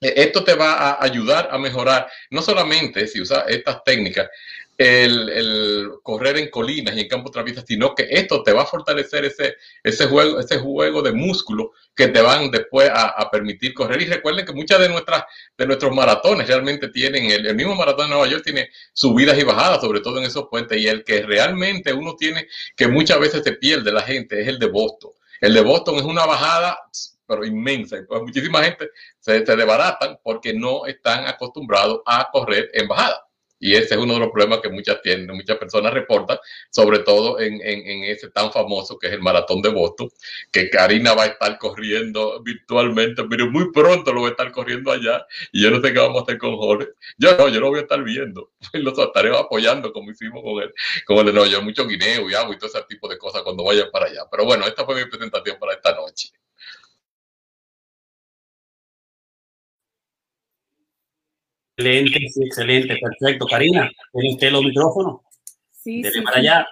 eh, esto te va a ayudar a mejorar, no solamente si usas estas técnicas, el, correr en colinas y en campos traviesas, sino que esto te va a fortalecer ese, ese, juego, ese juego de músculo que te van después a, permitir correr. Y recuerden que muchas de, nuestras, de nuestros maratones realmente tienen, el, mismo maratón de Nueva York tiene subidas y bajadas, sobre todo en esos puentes, y el que realmente uno tiene que muchas veces se pierde la gente es el de Boston. El de Boston es una bajada pero inmensa. Pues muchísima gente se, se desbaratan porque no están acostumbrados a correr en bajada. Y ese es uno de los problemas que muchas tienen, muchas personas reportan, sobre todo en, en, ese tan famoso que es el maratón de Boston, que Karina va a estar corriendo virtualmente, pero muy pronto lo va a estar corriendo allá. Y yo no sé qué vamos a hacer con Jorge. Yo no, yo lo voy a estar viendo. (laughs) Los estaré apoyando como hicimos con él, con el de no, yo mucho guineo y agua y todo ese tipo de cosas cuando vayan para allá. Pero bueno, esta fue mi presentación para esta noche. Excelente, sí, excelente, perfecto. Karina, ¿tiene usted los micrófonos? Sí, sí, para allá.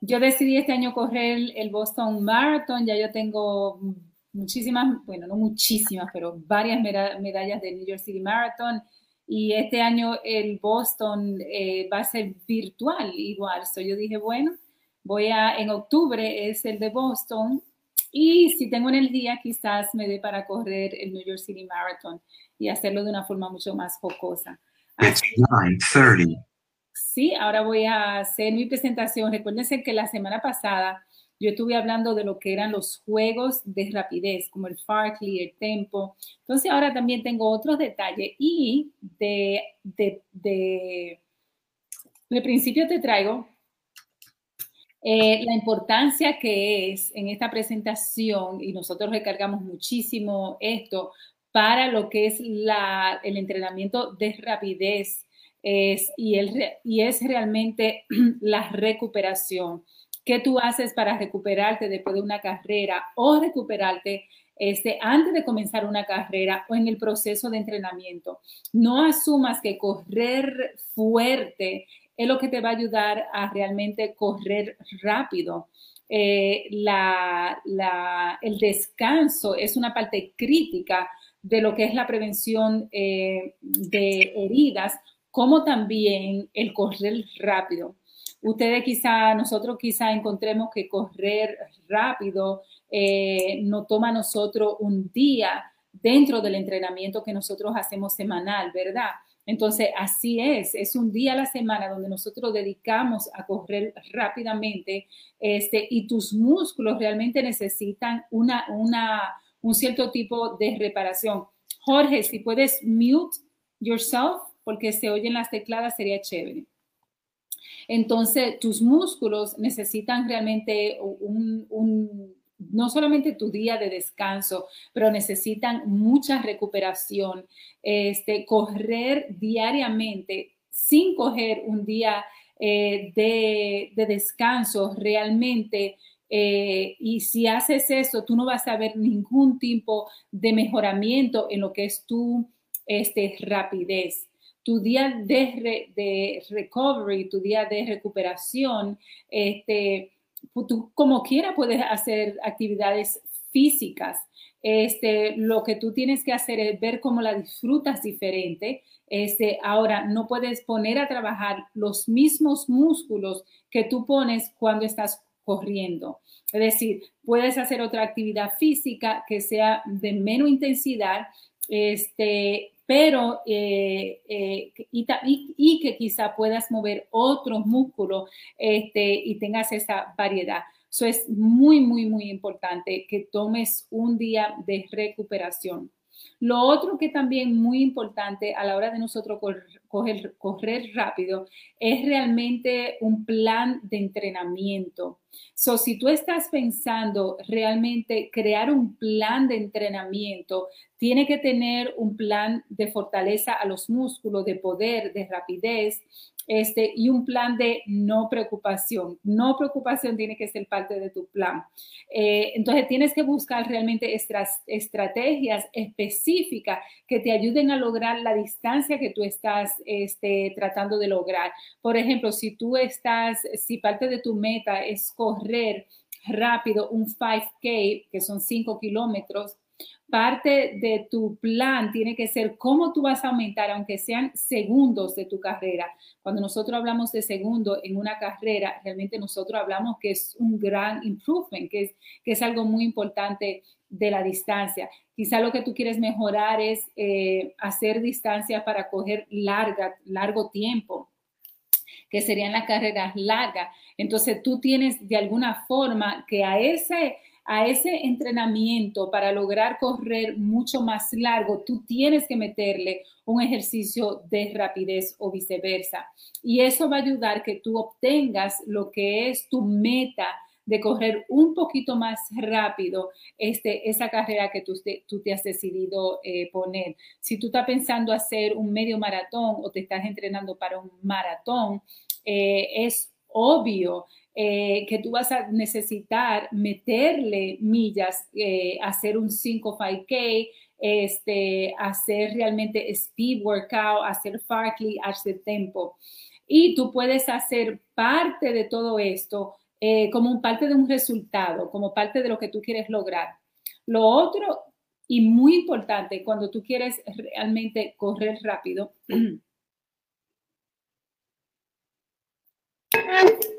Yo decidí este año correr el Boston Marathon, ya yo tengo muchísimas, bueno, no muchísimas, pero varias medallas del New York City Marathon. Y este año el Boston eh, va a ser virtual igual. So yo dije, bueno, voy a, en octubre es el de Boston. Y si tengo en el día, quizás me dé para correr el New York City Marathon y hacerlo de una forma mucho más jocosa. Sí, ahora voy a hacer mi presentación. Recuérdense que la semana pasada yo estuve hablando de lo que eran los juegos de rapidez, como el Farkley, el Tempo. Entonces ahora también tengo otros detalles y de, de, de, de principio te traigo eh, la importancia que es en esta presentación, y nosotros recargamos muchísimo esto, para lo que es el entrenamiento de rapidez y es realmente (clears throat) la recuperación. ¿Qué tú haces para recuperarte después de una carrera o recuperarte este, antes de comenzar una carrera o en el proceso de entrenamiento? No asumas que correr fuerte es lo que te va a ayudar a realmente correr rápido. Eh, el descanso es una parte crítica de lo que es la prevención eh, de heridas, como también el correr rápido. Ustedes quizá, nosotros quizá encontremos que correr rápido eh, no toma a nosotros un día dentro del entrenamiento que nosotros hacemos semanal, ¿verdad? Entonces, así es, es un día a la semana donde nosotros dedicamos a correr rápidamente este, y tus músculos realmente necesitan una, una, un cierto tipo de reparación. Jorge, si puedes mute yourself, porque se oyen las tecladas, sería chévere. Entonces, tus músculos necesitan realmente un, un no solamente tu día de descanso, pero necesitan mucha recuperación. Este, correr diariamente sin coger un día eh, de, descanso realmente. Eh, y si haces eso, tú no vas a ver ningún tipo de mejoramiento en lo que es tu este, rapidez. Tu día de, de recovery, tu día de recuperación, este, pues, tú como quiera puedes hacer actividades físicas. Este, lo que tú tienes que hacer es ver cómo la disfrutas diferente. Este, ahora, no puedes poner a trabajar los mismos músculos que tú pones cuando estás corriendo. Es decir, puedes hacer otra actividad física que sea de menos intensidad, este, pero eh, eh, y, que quizá puedas mover otros músculos este, y tengas esa variedad. Eso es muy, muy, muy importante que tomes un día de recuperación. Lo otro que también muy importante a la hora de nosotros correr, correr, rápido es realmente un plan de entrenamiento. So, si tú estás pensando realmente crear un plan de entrenamiento, tiene que tener un plan de fortaleza a los músculos, de poder, de rapidez, este, y un plan de no preocupación. No preocupación tiene que ser parte de tu plan. Eh, entonces, tienes que buscar realmente estrategias específicas que te ayuden a lograr la distancia que tú estás este, tratando de lograr. Por ejemplo, si tú estás, si parte de tu meta es correr rápido un 5K, que son 5 kilómetros, parte de tu plan tiene que ser cómo tú vas a aumentar, aunque sean segundos de tu carrera. Cuando nosotros hablamos de segundo en una carrera, realmente nosotros hablamos que es un gran improvement, que es, que es algo muy importante de la distancia. Quizá lo que tú quieres mejorar es eh, hacer distancia para coger larga, largo tiempo que serían las carreras largas. Entonces tú tienes de alguna forma que a ese a ese entrenamiento para lograr correr mucho más largo, tú tienes que meterle un ejercicio de rapidez o viceversa. Y eso va a ayudar que tú obtengas lo que es tu meta de correr un poquito más rápido este, esa carrera que tú, te has decidido eh, poner. Si tú estás pensando hacer un medio maratón o te estás entrenando para un maratón, eh, es obvio eh, que tú vas a necesitar meterle millas, eh, hacer un 5 5K, este, hacer realmente speed workout, hacer Farkley, hacer tempo. Y tú puedes hacer parte de todo esto eh, como parte de un resultado, como parte de lo que tú quieres lograr. Lo otro, y muy importante, cuando tú quieres realmente correr rápido, (clears throat)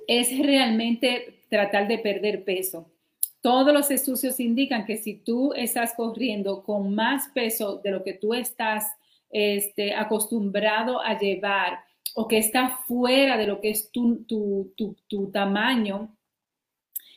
es realmente tratar de perder peso. Todos los estudios indican que si tú estás corriendo con más peso de lo que tú estás este, acostumbrado a llevar o que está fuera de lo que es tu, tamaño,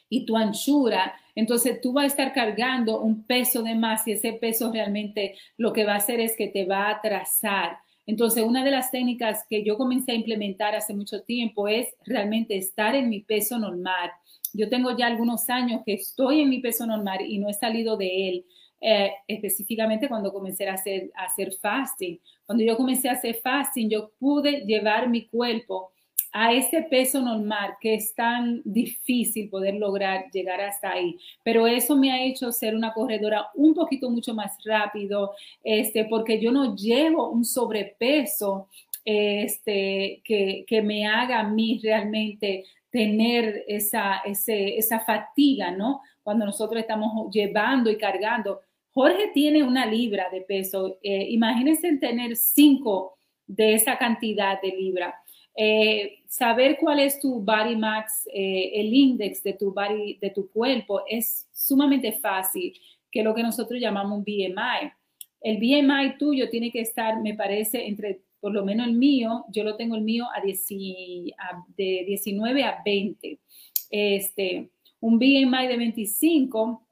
y tu anchura, entonces tú vas a estar cargando un peso de más y ese peso realmente lo que va a hacer es que te va a atrasar. Entonces, una de las técnicas que yo comencé a implementar hace mucho tiempo es realmente estar en mi peso normal. Yo tengo ya algunos años que estoy en mi peso normal y no he salido de él. Eh, específicamente cuando comencé a hacer, a hacer fasting. Cuando yo comencé a hacer fasting, yo pude llevar mi cuerpo a ese peso normal que es tan difícil poder lograr llegar hasta ahí. Pero eso me ha hecho ser una corredora un poquito mucho más rápido, este, porque yo no llevo un sobrepeso este, que, que me haga a mí realmente tener esa, esa fatiga, ¿no? Cuando nosotros estamos llevando y cargando. Jorge tiene una libra de peso. Eh, imagínense tener cinco de esa cantidad de libra. Eh, saber cuál es tu body max, eh, el índice de tu body, de tu cuerpo, es sumamente fácil, que lo que nosotros llamamos un BMI. El BMI tuyo tiene que estar, me parece, entre, por lo menos el mío, yo lo tengo el mío a, de 19 a 20. Este, un BMI de 25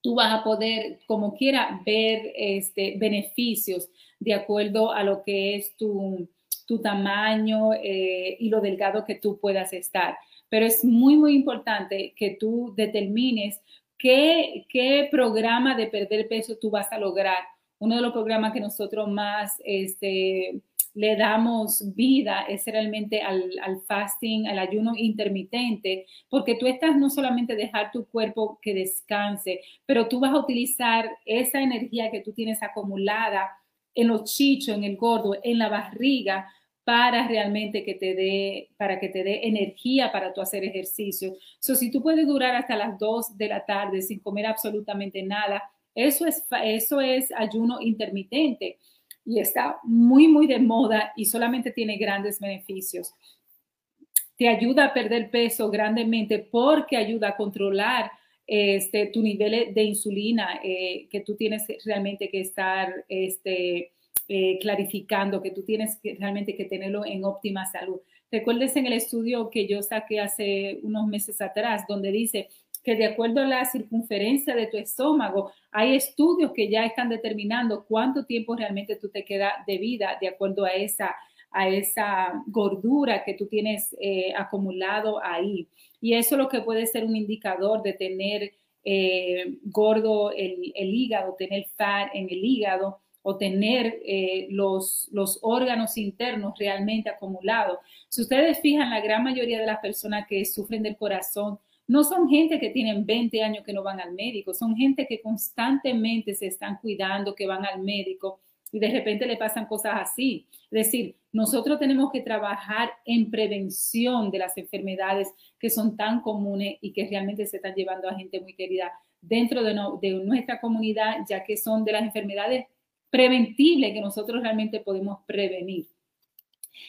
tú vas a poder, como quiera, ver este, beneficios de acuerdo a lo que es tu, tu tamaño eh, y lo delgado que tú puedas estar. Pero es muy, muy importante que tú determines qué, qué programa de perder peso tú vas a lograr. Uno de los programas que nosotros más este, le damos vida es realmente al, al, fasting, al ayuno intermitente, porque tú estás no solamente dejar tu cuerpo que descanse, pero tú vas a utilizar esa energía que tú tienes acumulada en los chichos, en el gordo, en la barriga, para realmente que te dé, para que te dé energía para tu hacer ejercicio. So, si tú puedes durar hasta las 2 de la tarde sin comer absolutamente nada, eso es, eso es ayuno intermitente y está muy, muy de moda y solamente tiene grandes beneficios. Te ayuda a perder peso grandemente porque ayuda a controlar este, tu nivel de insulina eh, que tú tienes realmente que estar este, eh, clarificando, que tú tienes que, realmente que tenerlo en óptima salud. Recuerdes en el estudio que yo saqué hace unos meses atrás, donde dice que de acuerdo a la circunferencia de tu estómago, hay estudios que ya están determinando cuánto tiempo realmente tú te queda de vida de acuerdo a esa, a esa gordura que tú tienes eh, acumulado ahí. Y eso es lo que puede ser un indicador de tener eh, gordo el, el, hígado, tener fat en el hígado o tener eh, los, los órganos internos realmente acumulados. Si ustedes fijan, la gran mayoría de las personas que sufren del corazón no son gente que tienen 20 años que no van al médico, son gente que constantemente se están cuidando, que van al médico y de repente le pasan cosas así. Es decir, nosotros tenemos que trabajar en prevención de las enfermedades que son tan comunes y que realmente se están llevando a gente muy querida dentro de, nuestra comunidad, ya que son de las enfermedades preventibles que nosotros realmente podemos prevenir.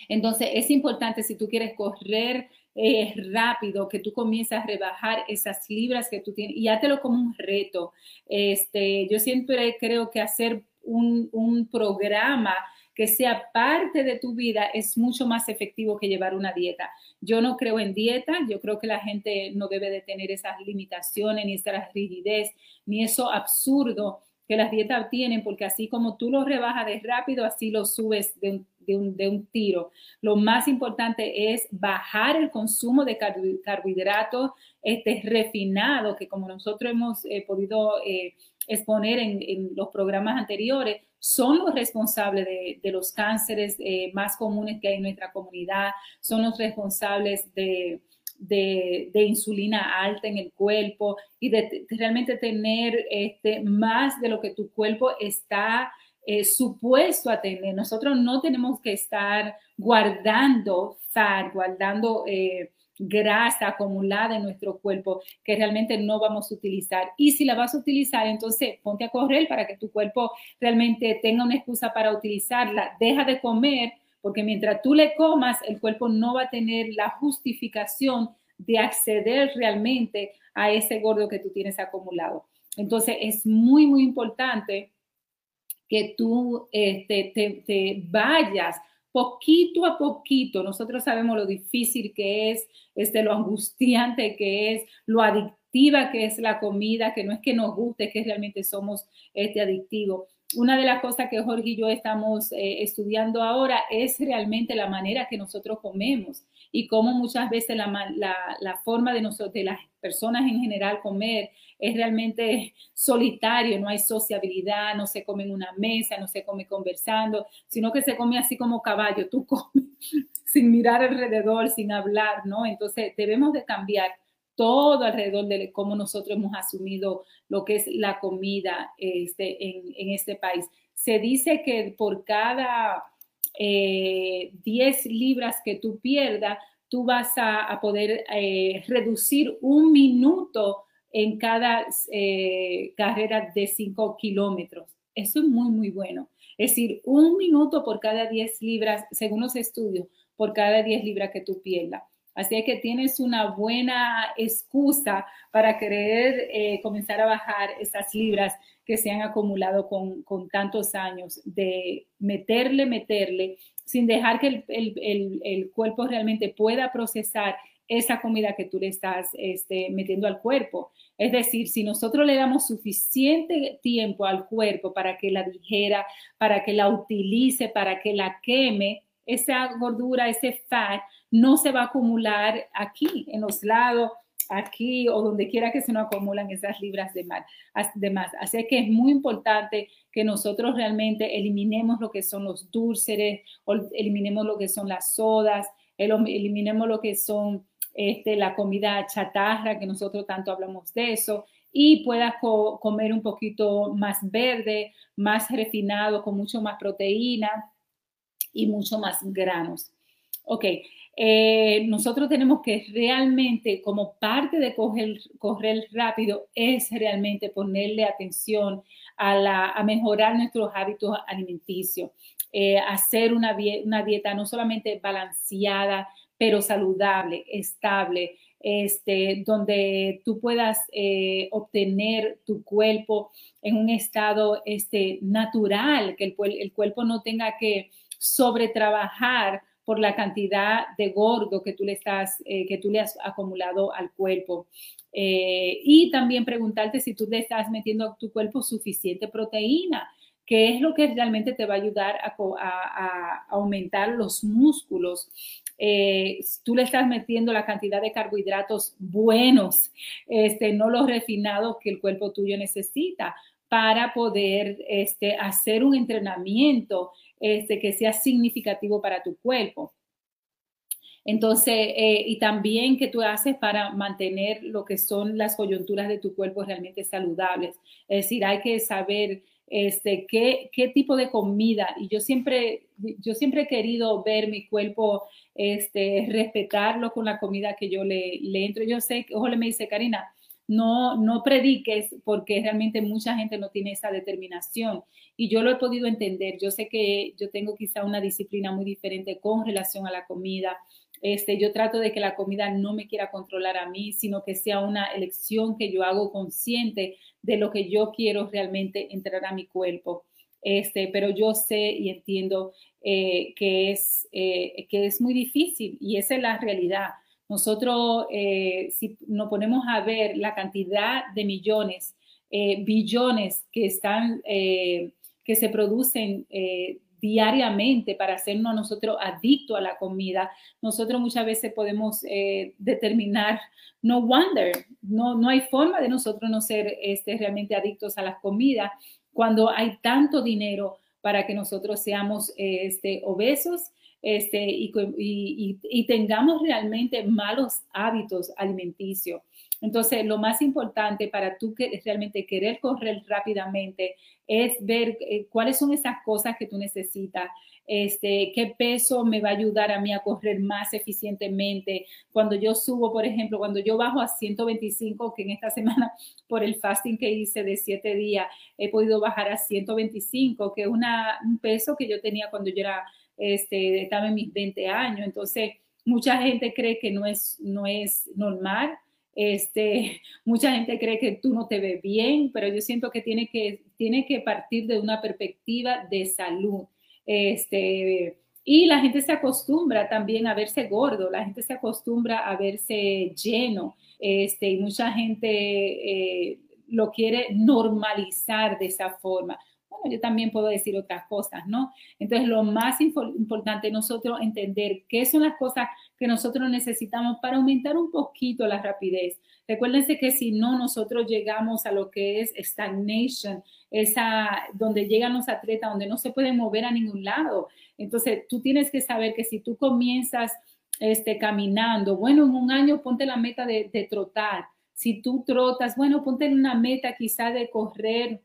Entonces, es importante si tú quieres correr es rápido, que tú comienzas a rebajar esas libras que tú tienes y hátelo como un reto. Este, yo siempre creo que hacer un programa que sea parte de tu vida es mucho más efectivo que llevar una dieta. Yo no creo en dieta, yo creo que la gente no debe de tener esas limitaciones, ni esa rigidez, ni eso absurdo que las dietas tienen, porque así como tú lo rebajas de rápido, así lo subes de un de un, tiro. Lo más importante es bajar el consumo de carbohidratos este, refinados, que como nosotros hemos eh, podido eh, exponer en, los programas anteriores, son los responsables de, los cánceres eh, más comunes que hay en nuestra comunidad, son los responsables de, insulina alta en el cuerpo y de, realmente tener este, más de lo que tu cuerpo está eh, supuesto a tener. Nosotros no tenemos que estar guardando fat, guardando eh, grasa acumulada en nuestro cuerpo que realmente no vamos a utilizar. Y si la vas a utilizar, entonces ponte a correr para que tu cuerpo realmente tenga una excusa para utilizarla. Deja de comer porque mientras tú le comas, el cuerpo no va a tener la justificación de acceder realmente a ese gordo que tú tienes acumulado. Entonces es muy, muy importante que tú este, te, vayas poquito a poquito, nosotros sabemos lo difícil que es, este, lo angustiante que es, lo adictiva que es la comida, que no es que nos guste, que realmente somos este, adictivos. Una de las cosas que Jorge y yo estamos eh, estudiando ahora es realmente la manera que nosotros comemos y cómo muchas veces la, la, forma de, nosotros, de las personas en general comer es realmente solitario, no hay sociabilidad, no se come en una mesa, no se come conversando, sino que se come así como caballo, tú comes (laughs) sin mirar alrededor, sin hablar, ¿no? Entonces debemos de cambiar todo alrededor de cómo nosotros hemos asumido lo que es la comida este, en, en este país. Se dice que por cada 10 eh, libras que tú pierdas, tú vas a, poder eh, reducir un minuto en cada eh, carrera de 5 kilómetros. Eso es muy, muy bueno. Es decir, un minuto por cada 10 libras, según los estudios, por cada 10 libras que tú pierdas. Así que tienes una buena excusa para querer comenzar a bajar esas libras que se han acumulado con, tantos años de meterle, meterle, sin dejar que el, el, cuerpo realmente pueda procesar esa comida que tú le estás este, metiendo al cuerpo. Es decir, si nosotros le damos suficiente tiempo al cuerpo para que la dijera, para que la utilice, para que la queme, esa gordura, ese fat, no se va a acumular aquí, en los lados, aquí o donde quiera que se nos acumulan esas libras de, de más. Así que es muy importante que nosotros realmente eliminemos lo que son los dulces, eliminemos lo que son las sodas, eliminemos lo que son este, la comida chatarra, que nosotros tanto hablamos de eso, y puedas comer un poquito más verde, más refinado, con mucho más proteína y mucho más granos. Ok, eh, nosotros tenemos que realmente, como parte de correr, correr rápido, es realmente ponerle atención a, la, a mejorar nuestros hábitos alimenticios, eh, hacer una, una dieta no solamente balanceada, pero saludable, estable, este, donde tú puedas eh, obtener tu cuerpo en un estado este, natural, que el, el cuerpo no tenga que sobretrabajar por la cantidad de gordo que tú le, estás, eh, que tú le has acumulado al cuerpo. Eh, y también preguntarte si tú le estás metiendo a tu cuerpo suficiente proteína, que es lo que realmente te va a ayudar a, aumentar los músculos. Eh, tú le estás metiendo la cantidad de carbohidratos buenos, este, no los refinados que el cuerpo tuyo necesita para poder este, hacer un entrenamiento este, que sea significativo para tu cuerpo. Entonces, eh, y también que tú haces para mantener lo que son las coyunturas de tu cuerpo realmente saludables. Es decir, hay que saber este, qué, qué tipo de comida. Y yo siempre, yo siempre he querido ver mi cuerpo, este, respetarlo con la comida que yo le, le entro. Yo sé, ojo, le me dice, Karina, no, no prediques porque realmente mucha gente no tiene esa determinación. Y yo lo he podido entender. Yo sé que yo tengo quizá una disciplina muy diferente con relación a la comida. Este, yo trato de que la comida no me quiera controlar a mí, sino que sea una elección que yo hago consciente de lo que yo quiero realmente entrar a mi cuerpo. Este, pero yo sé y entiendo eh, que, es, eh, que es muy difícil y esa es la realidad. Nosotros, eh, si nos ponemos a ver la cantidad de millones, eh, billones que están, eh, que se producen diariamente para hacernos a nosotros adictos a la comida, nosotros muchas veces podemos determinar, no wonder, no, no hay forma de nosotros no ser este, realmente adictos a las comidas cuando hay tanto dinero para que nosotros seamos este, obesos este, y, tengamos realmente malos hábitos alimenticios. Entonces, lo más importante para tú que realmente querer correr rápidamente es ver eh, cuáles son esas cosas que tú necesitas, este, qué peso me va a ayudar a mí a correr más eficientemente. Cuando yo subo, por ejemplo, cuando yo bajo a 125, que en esta (laughs) semana por el fasting que hice de siete días, he podido bajar a 125, que es un peso que yo tenía cuando yo era este, estaba en mis 20 años, entonces mucha gente cree que no es, no es normal, este, (laughs) mucha gente cree que tú no te ves bien, pero yo siento que tiene que, tiene que partir de una perspectiva de salud. Este, Y la gente se acostumbra también a verse gordo, la gente se acostumbra a verse lleno, este, y mucha gente eh, lo quiere normalizar de esa forma. Bueno, yo también puedo decir otras cosas, ¿no? Entonces, lo más importante nosotros entender qué son las cosas que nosotros necesitamos para aumentar un poquito la rapidez. Recuérdense que si no, nosotros llegamos a lo que es stagnation, esa donde llegan los atletas, donde no se pueden mover a ningún lado. Entonces, tú tienes que saber que si tú comienzas este, caminando, bueno, en un año ponte la meta de, de trotar. Si tú trotas, bueno, ponte una meta quizá de correr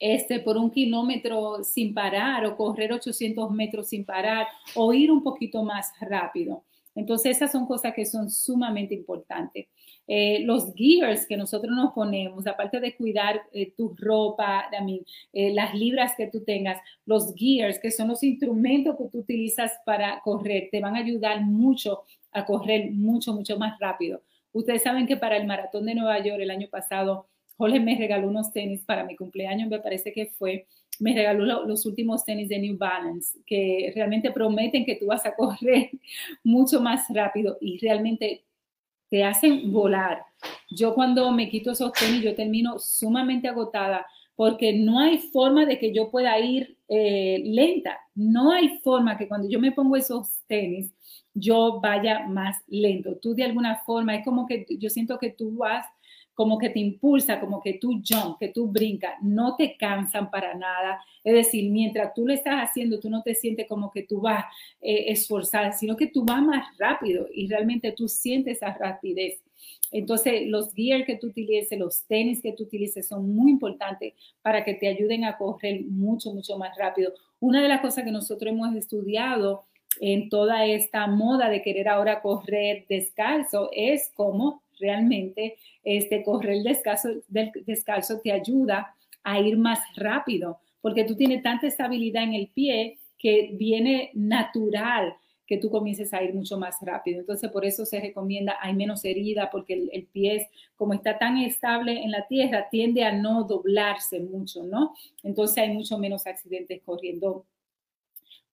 este, por un kilómetro sin parar o correr 800 metros sin parar o ir un poquito más rápido. Entonces, esas son cosas que son sumamente importantes. Eh, los gears que nosotros nos ponemos, aparte de cuidar eh, tu ropa, eh, las libras que tú tengas, los gears, que son los instrumentos que tú utilizas para correr, te van a ayudar mucho a correr mucho, mucho más rápido. Ustedes saben que para el maratón de Nueva York el año pasado, Jorge me regaló unos tenis para mi cumpleaños, me parece que fue, me regaló los últimos tenis de New Balance, que realmente prometen que tú vas a (laughs) correr mucho más rápido y realmente te hacen volar. Yo cuando me quito esos tenis, yo termino sumamente agotada porque no hay forma de que yo pueda ir eh, lenta. No hay forma que cuando yo me pongo esos tenis, yo vaya más lento. Tú de alguna forma, es como que yo siento que tú vas como que te impulsa, como que tú jump, que tú brincas, no te cansan para nada. Es decir, mientras tú lo estás haciendo, tú no te sientes como que tú vas eh, esforzada, sino que tú vas más rápido y realmente tú sientes esa rapidez. Entonces, los gear que tú utilices, los tenis que tú utilices son muy importantes para que te ayuden a correr mucho, mucho más rápido. Una de las cosas que nosotros hemos estudiado en toda esta moda de querer ahora correr descalzo es cómo realmente este, correr descalzo, descalzo te ayuda a ir más rápido, porque tú tienes tanta estabilidad en el pie que viene natural que tú comiences a ir mucho más rápido. Entonces, por eso se recomienda, hay menos herida, porque el, el, pie, como está tan estable en la tierra, tiende a no doblarse mucho, ¿no? Entonces, hay mucho menos accidentes corriendo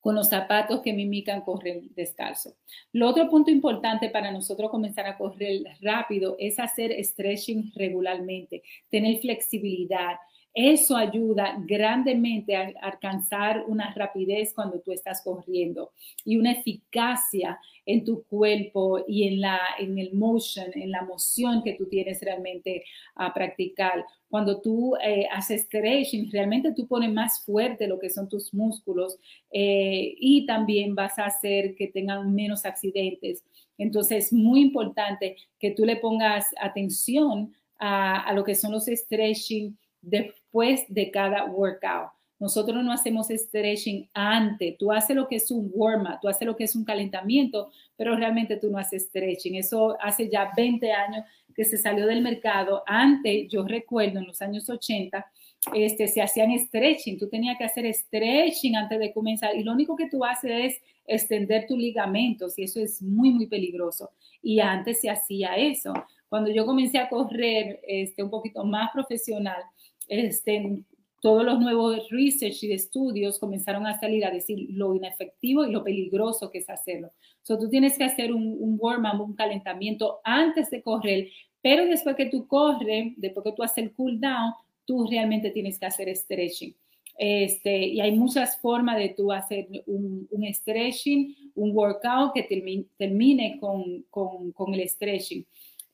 con los zapatos que mimican correr descalzo. Lo otro punto importante para nosotros comenzar a correr rápido es hacer stretching regularmente, tener flexibilidad. Eso ayuda grandemente a alcanzar una rapidez cuando tú estás corriendo y una eficacia en tu cuerpo y en, la, en el motion, en la moción que tú tienes realmente a practicar cuando tú eh, haces stretching, realmente tú pones más fuerte lo que son tus músculos eh, y también vas a hacer que tengan menos accidentes. Entonces, es muy importante que tú le pongas atención a, a lo que son los stretching después de cada workout. Nosotros no hacemos stretching antes. Tú haces lo que es un warm-up, tú haces lo que es un calentamiento, pero realmente tú no haces stretching. Eso hace ya 20 años que se salió del mercado. Antes, yo recuerdo en los años 80, este, se hacían stretching. Tú tenías que hacer stretching antes de comenzar y lo único que tú haces es extender tus ligamentos y eso es muy, muy peligroso. Y antes se hacía eso. Cuando yo comencé a correr este, un poquito más profesional, este, todos los nuevos research y estudios comenzaron a salir a decir lo inefectivo y lo peligroso que es hacerlo. So, tú tienes que hacer un, un warm-up, un calentamiento antes de correr, pero después que tú corres, después que tú haces el cool down, tú realmente tienes que hacer stretching. Este, y hay muchas formas de tú hacer un, un stretching, un workout que termine, termine con, con, con el stretching.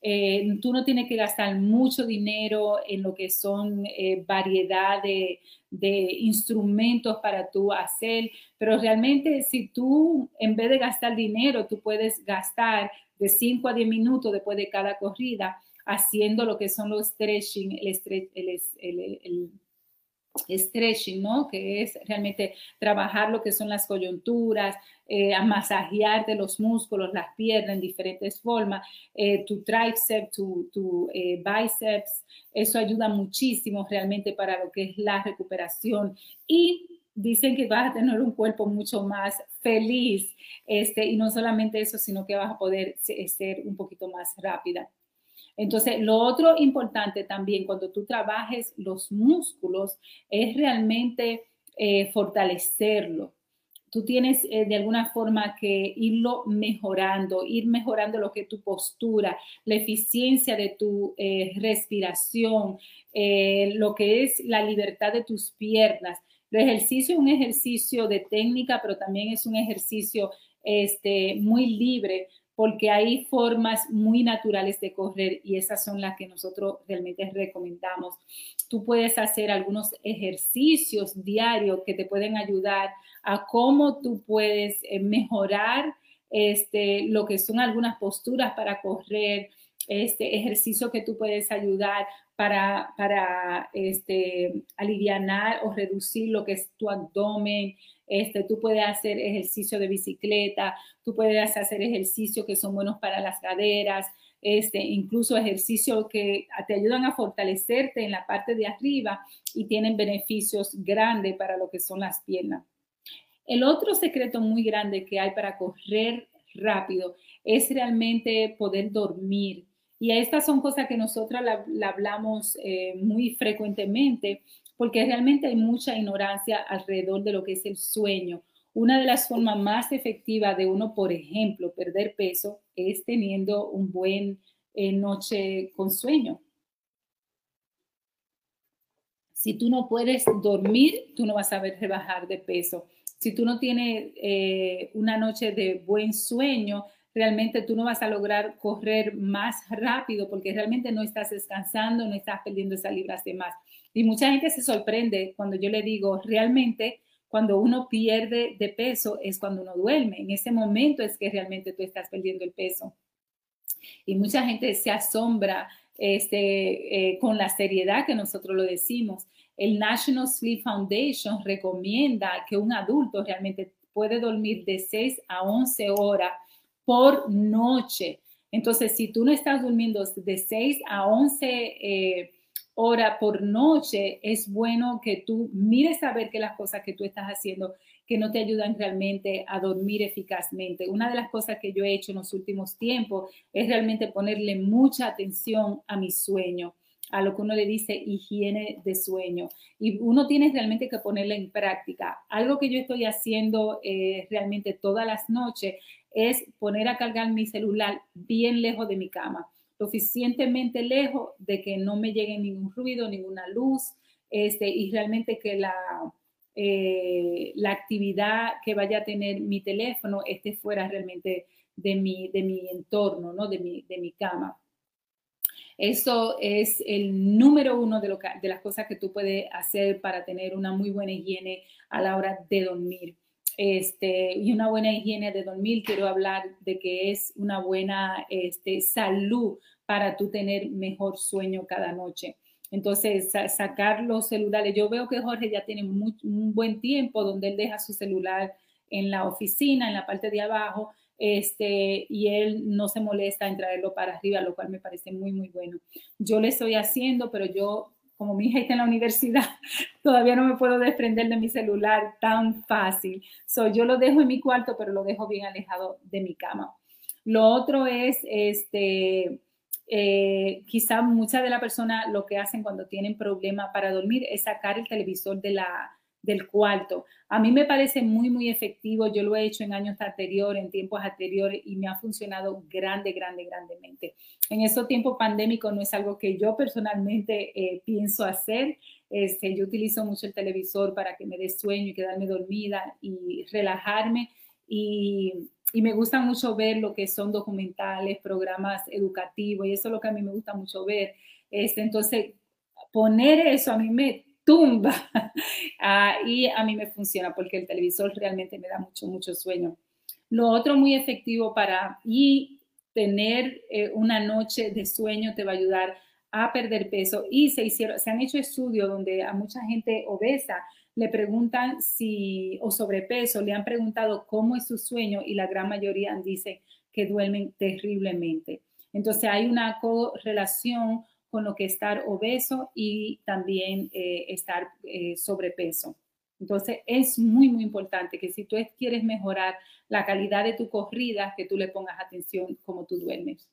Eh, tú no tienes que gastar mucho dinero en lo que son eh, variedad de, de, instrumentos para tú hacer, pero realmente si tú en vez de gastar dinero, tú puedes gastar de 5 a 10 minutos después de cada corrida haciendo lo que son los stretching, el, stretching, ¿no? Que es realmente trabajar lo que son las coyunturas, eh, a masajear de los músculos, las piernas en diferentes formas, eh, tu tríceps, tu, tu eh, bíceps, eso ayuda muchísimo realmente para lo que es la recuperación y dicen que vas a tener un cuerpo mucho más feliz, este, y no solamente eso, sino que vas a poder ser un poquito más rápida. Entonces, lo otro importante también cuando tú trabajes los músculos es realmente eh, fortalecerlo. tú tienes eh, de alguna forma que irlo mejorando, ir mejorando lo que es tu postura, la eficiencia de tu eh, respiración, eh, lo que es la libertad de tus piernas. El ejercicio es un ejercicio de técnica, pero también es un ejercicio este, muy libre porque hay formas muy naturales de correr y esas son las que nosotros realmente recomendamos. Tú puedes hacer algunos ejercicios diarios que te pueden ayudar a cómo tú puedes eh, mejorar este, lo que son algunas posturas para correr, este ejercicio que tú puedes ayudar para, para este, aliviar o reducir lo que es tu abdomen, este, tú puedes hacer ejercicio de bicicleta, tú puedes hacer ejercicios que son buenos para las caderas, este, incluso ejercicios que te ayudan a fortalecerte en la parte de arriba y tienen beneficios grandes para lo que son las piernas. El otro secreto muy grande que hay para correr rápido es realmente poder dormir. Y estas son cosas que nosotros la, hablamos eh, muy frecuentemente porque realmente hay mucha ignorancia alrededor de lo que es el sueño. Una de las formas más efectivas de uno, por ejemplo, perder peso es teniendo un buen eh, noche con sueño. Si tú no puedes dormir, tú no vas a ver rebajar de peso. Si tú no tienes eh, una noche de buen sueño, realmente tú no vas a lograr correr más rápido porque realmente no estás descansando, no estás perdiendo esas libras de más. Y mucha gente se sorprende cuando yo le digo, realmente cuando uno pierde de peso es cuando uno duerme. En ese momento es que realmente tú estás perdiendo el peso. Y mucha gente se asombra este, eh, con la seriedad que nosotros lo decimos. El National Sleep Foundation recomienda que un adulto realmente puede dormir de 6 a 11 horas por noche. Entonces, si tú no estás durmiendo de 6 a 11 eh, hora por noche, es bueno que tú mires a ver que las cosas que tú estás haciendo que no te ayudan realmente a dormir eficazmente. Una de las cosas que yo he hecho en los últimos tiempos es realmente ponerle mucha atención a mi sueño a lo que uno le dice higiene de sueño. Y uno tiene realmente que ponerle en práctica. Algo que yo estoy haciendo eh, realmente todas las noches es poner a cargar mi celular bien lejos de mi cama suficientemente lejos de que no me llegue ningún ruido, ninguna luz, este, y realmente que la, eh, la actividad que vaya a tener mi teléfono esté fuera realmente de mi, de mi entorno, ¿no? de, mi, de mi cama. Eso es el número uno de, lo de las cosas que tú puedes hacer para tener una muy buena higiene a la hora de dormir. Este, y una buena higiene de dormir, quiero hablar de que es una buena este, salud para tú tener mejor sueño cada noche. Entonces, sacar los celulares. Yo veo que Jorge ya tiene un buen tiempo donde él deja su celular en la oficina, en la parte de abajo, este, y él no se molesta en traerlo para arriba, lo cual me parece muy, muy bueno. Yo le estoy haciendo, pero yo como mi hija está en la universidad, (laughs) todavía no me puedo desprender de mi celular tan fácil. So, yo lo dejo en mi cuarto, pero lo dejo bien alejado de mi cama. Lo otro es, este, eh, quizá muchas de las personas lo que hacen cuando tienen problema para dormir es sacar el televisor de la, del cuarto. A mí me parece muy, muy efectivo. Yo lo he hecho en años anteriores, en tiempos anteriores, y me ha funcionado grande, grande, grandemente. En estos tiempos pandémicos no es algo que yo personalmente eh, pienso hacer. Este, yo utilizo mucho el televisor para que me dé sueño y quedarme dormida y relajarme. Y, y me gusta mucho ver lo que son documentales, programas educativos, y eso es lo que a mí me gusta mucho ver. Este, entonces, poner eso a mí me tumba. (laughs) Ah, y a mí me funciona porque el televisor realmente me da mucho, mucho sueño. Lo otro muy efectivo para y tener eh, una noche de sueño te va a ayudar a perder peso. Y se, hicieron, se han hecho estudios donde a mucha gente obesa le preguntan si, o sobrepeso, le han preguntado cómo es su sueño y la gran mayoría dice que duermen terriblemente. Entonces hay una correlación con lo que estar obeso y también eh, estar eh, sobrepeso. Entonces es muy, muy importante que si tú quieres mejorar la calidad de tu corrida, que tú le pongas atención como tú duermes.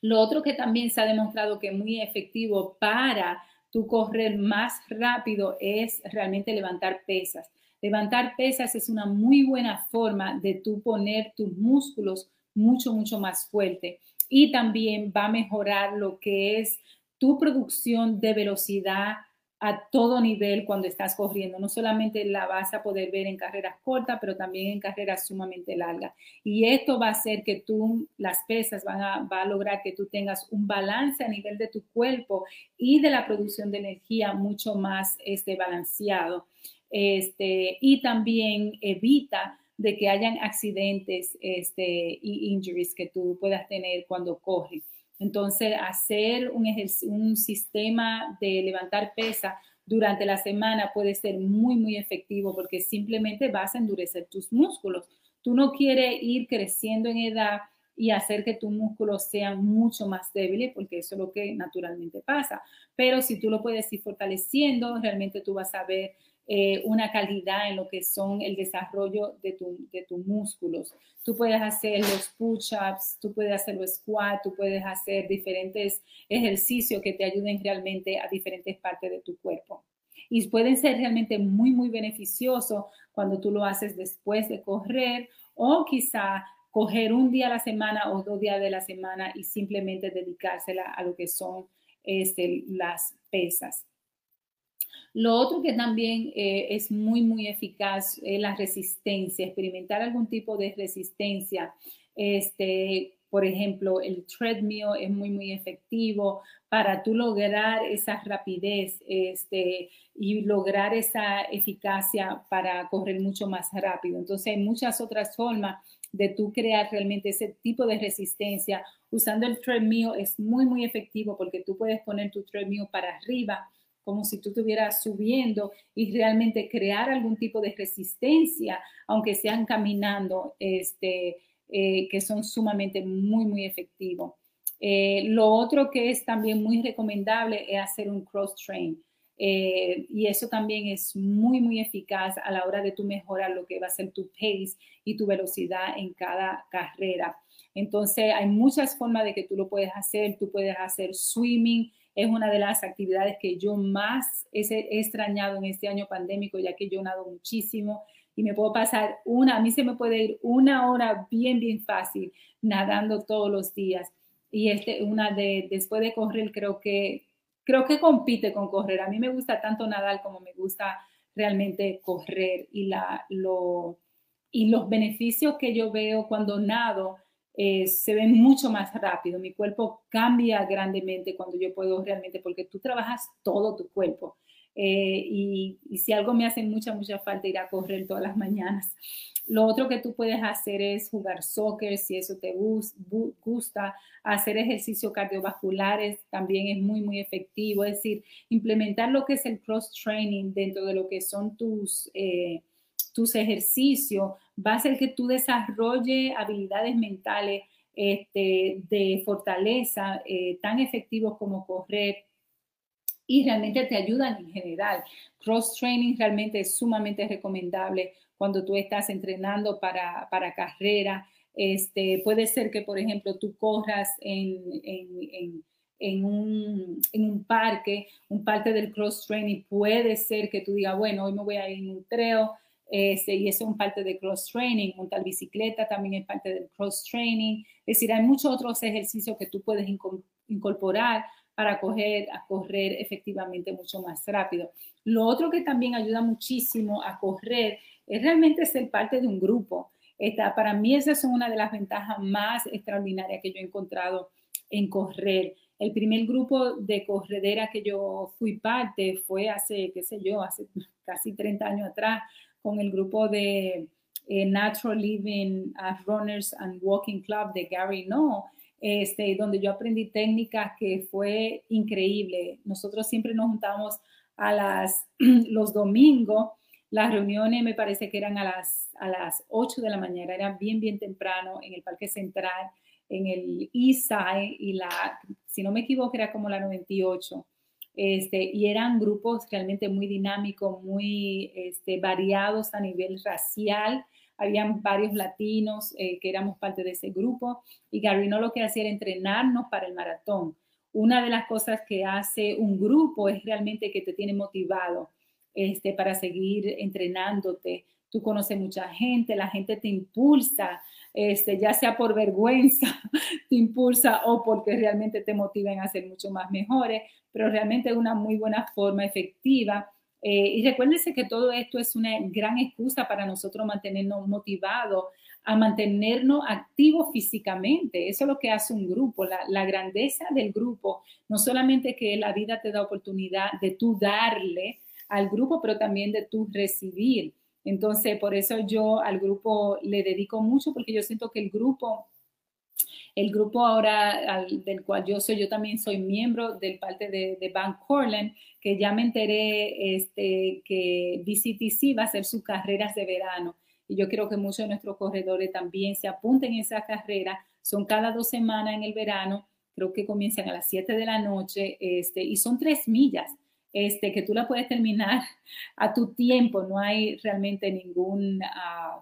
Lo otro que también se ha demostrado que es muy efectivo para tu correr más rápido es realmente levantar pesas. Levantar pesas es una muy buena forma de tú poner tus músculos mucho, mucho más fuerte. Y también va a mejorar lo que es tu producción de velocidad a todo nivel cuando estás corriendo. No solamente la vas a poder ver en carreras cortas, pero también en carreras sumamente largas. Y esto va a hacer que tú, las pesas van a, va a lograr que tú tengas un balance a nivel de tu cuerpo y de la producción de energía mucho más este, balanceado. Este, y también evita de que hayan accidentes este, y injuries que tú puedas tener cuando corres. Entonces, hacer un, un sistema de levantar pesa durante la semana puede ser muy, muy efectivo porque simplemente vas a endurecer tus músculos. Tú no quieres ir creciendo en edad y hacer que tus músculos sean mucho más débiles, porque eso es lo que naturalmente pasa. Pero si tú lo puedes ir fortaleciendo, realmente tú vas a ver eh, una calidad en lo que son el desarrollo de, tus músculos. Tú puedes hacer los push-ups, tú puedes hacer los squats, tú puedes hacer diferentes ejercicios que te ayuden realmente a diferentes partes de tu cuerpo. Y pueden ser realmente muy, muy beneficiosos cuando tú lo haces después de correr o quizá coger un día a la semana o dos días de la semana y simplemente dedicársela a lo que son este, las pesas. Lo otro que también eh, es muy, muy eficaz es la resistencia, experimentar algún tipo de resistencia. Este, por ejemplo, el treadmill es muy, muy efectivo para tú lograr esa rapidez este, y lograr esa eficacia para correr mucho más rápido. Entonces, hay muchas otras formas de tú crear realmente ese tipo de resistencia. Usando el treadmill es muy, muy efectivo porque tú puedes poner tu treadmill para arriba como si tú estuvieras subiendo y realmente crear algún tipo de resistencia, aunque sean caminando, este, eh, que son sumamente muy, muy efectivos. Eh, lo otro que es también muy recomendable es hacer un cross-train. Eh, y eso también es muy, muy eficaz a la hora de tú mejorar lo que va a ser tu pace y tu velocidad en cada carrera. Entonces, hay muchas formas de que tú lo puedes hacer. Tú puedes hacer swimming, es una de las actividades que yo más he, extrañado en este año pandémico, ya que yo nado muchísimo y me puedo pasar una, a mí se me puede ir una hora bien, bien fácil nadando todos los días. Y este, una de, después de correr, creo que, creo que compite con correr. A mí me gusta tanto nadar como me gusta realmente correr y, la, lo, y los beneficios que yo veo cuando nado eh, se ve mucho más rápido, mi cuerpo cambia grandemente cuando yo puedo realmente, porque tú trabajas todo tu cuerpo. Eh, y, si algo me hace mucha, mucha falta ir a correr todas las mañanas. Lo otro que tú puedes hacer es jugar soccer, si eso te gusta, hacer ejercicios cardiovasculares también es muy, muy efectivo. Es decir, implementar lo que es el cross-training dentro de lo que son tus... Eh, tus ejercicios, va a hacer que tú desarrolle habilidades mentales este, de fortaleza eh, tan efectivos como correr y realmente te ayudan en general. Cross training realmente es sumamente recomendable cuando tú estás entrenando para, para carrera. Este, puede ser que, por ejemplo, tú corras en, en, en, un, en, un, parque, un parte del cross training puede ser que tú digas, bueno, hoy me voy a ir en un trail, este, y eso es parte de cross training, montar bicicleta también es parte del cross training, es decir, hay muchos otros ejercicios que tú puedes incorporar para coger, a correr efectivamente mucho más rápido. Lo otro que también ayuda muchísimo a correr es realmente ser parte de un grupo. Esta, para mí esa es una de las ventajas más extraordinarias que yo he encontrado en correr. El primer grupo de corredera que yo fui parte fue hace, qué sé yo, hace casi 30 años atrás, con el grupo de eh, Natural Living Runners and Walking Club de Gary No, este, donde yo aprendí técnicas que fue increíble. Nosotros siempre nos juntamos a las, (clears throat) los domingos. Las reuniones me parece que eran a las, a las 8 de la mañana, eran bien, bien temprano en el Parque Central, en el ISAI y la, si no me equivoco, era como la 98. Este, y eran grupos realmente muy dinámicos, muy este, variados a nivel racial. Habían varios latinos eh, que éramos parte de ese grupo y Garino lo que hacía era entrenarnos para el maratón. Una de las cosas que hace un grupo es realmente que te tiene motivado. este, para seguir entrenándote. Tú conoces mucha gente, la gente te impulsa, este, ya sea por vergüenza, (laughs) te impulsa o porque realmente te motivan a ser mucho más mejores, pero realmente es una muy buena forma efectiva. Eh, y recuérdense que todo esto es una gran excusa para nosotros mantenernos motivados, a mantenernos activos físicamente. Eso es lo que hace un grupo, la, la, grandeza del grupo. No solamente que la vida te da oportunidad de tú darle al grupo, pero también de tú recibir. Entonces, por eso yo al grupo le dedico mucho, porque yo siento que el grupo, el grupo ahora del cual yo soy, yo también soy miembro del parte de, de Bank Corland, que ya me enteré este, que BCTC va a hacer sus carreras de verano. Y yo creo que muchos de nuestros corredores también se apunten en esa carrera. Son cada dos semanas en el verano, creo que comienzan a las 7 de la noche, este, y son tres millas este, que tú la puedes terminar (laughs) a tu tiempo, no hay realmente ningún uh,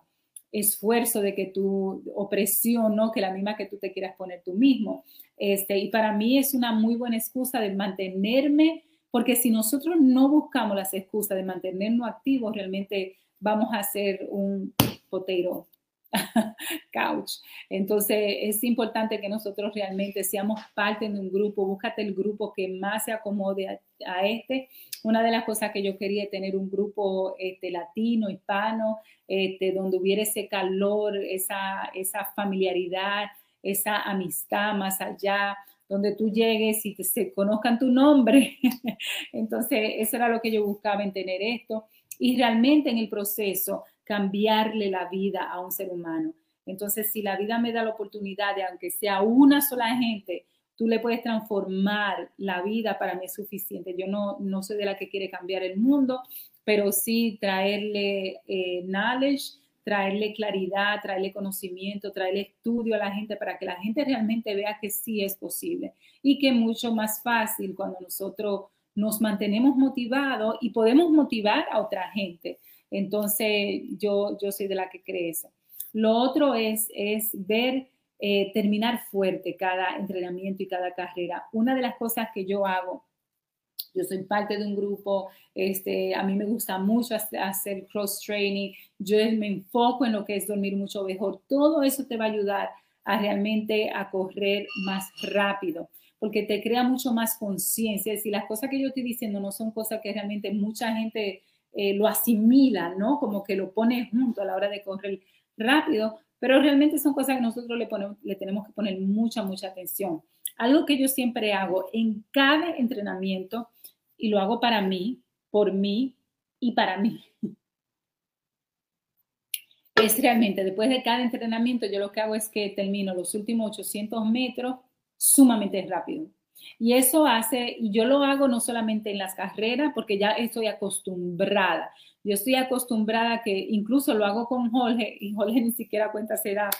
esfuerzo de que tú, opresión, ¿no? Que la misma que tú te quieras poner tú mismo. Este, y para mí es una muy buena excusa de mantenerme, porque si nosotros no buscamos las excusas de mantenernos activos, realmente vamos a ser un potero (laughs) couch. Entonces es importante que nosotros realmente seamos parte de un grupo, búscate el grupo que más se acomode a, este. Una de las cosas que yo quería es tener un grupo este, latino, hispano, este, donde hubiera ese calor, esa, esa familiaridad, esa amistad más allá, donde tú llegues y se conozcan tu nombre. (laughs) Entonces, eso era lo que yo buscaba en tener esto. Y realmente en el proceso cambiarle la vida a un ser humano. Entonces, si la vida me da la oportunidad de, aunque sea una sola gente, tú le puedes transformar la vida, para mí es suficiente. Yo no, no soy de la que quiere cambiar el mundo, pero sí traerle eh, knowledge, traerle claridad, traerle conocimiento, traerle estudio a la gente para que la gente realmente vea que sí es posible y que mucho más fácil cuando nosotros nos mantenemos motivados y podemos motivar a otra gente. Entonces, yo, yo soy de la que cree eso. Lo otro es, es ver, eh, terminar fuerte cada entrenamiento y cada carrera. Una de las cosas que yo hago, yo soy parte de un grupo, este, a mí me gusta mucho hacer cross training, yo me enfoco en lo que es dormir mucho mejor. Todo eso te va a ayudar a realmente a correr más rápido porque te crea mucho más conciencia. Si las cosas que yo estoy diciendo no son cosas que realmente mucha gente eh, lo asimila, ¿no? Como que lo pone junto a la hora de correr rápido, pero realmente son cosas que nosotros le, ponemos, le tenemos que poner mucha, mucha atención. Algo que yo siempre hago en cada entrenamiento, y lo hago para mí, por mí y para mí, (laughs) es realmente después de cada entrenamiento, yo lo que hago es que termino los últimos 800 metros sumamente rápido. Y eso hace, y yo lo hago no solamente en las carreras, porque ya estoy acostumbrada. Yo estoy acostumbrada que incluso lo hago con Jorge, y Jorge ni siquiera cuenta se da,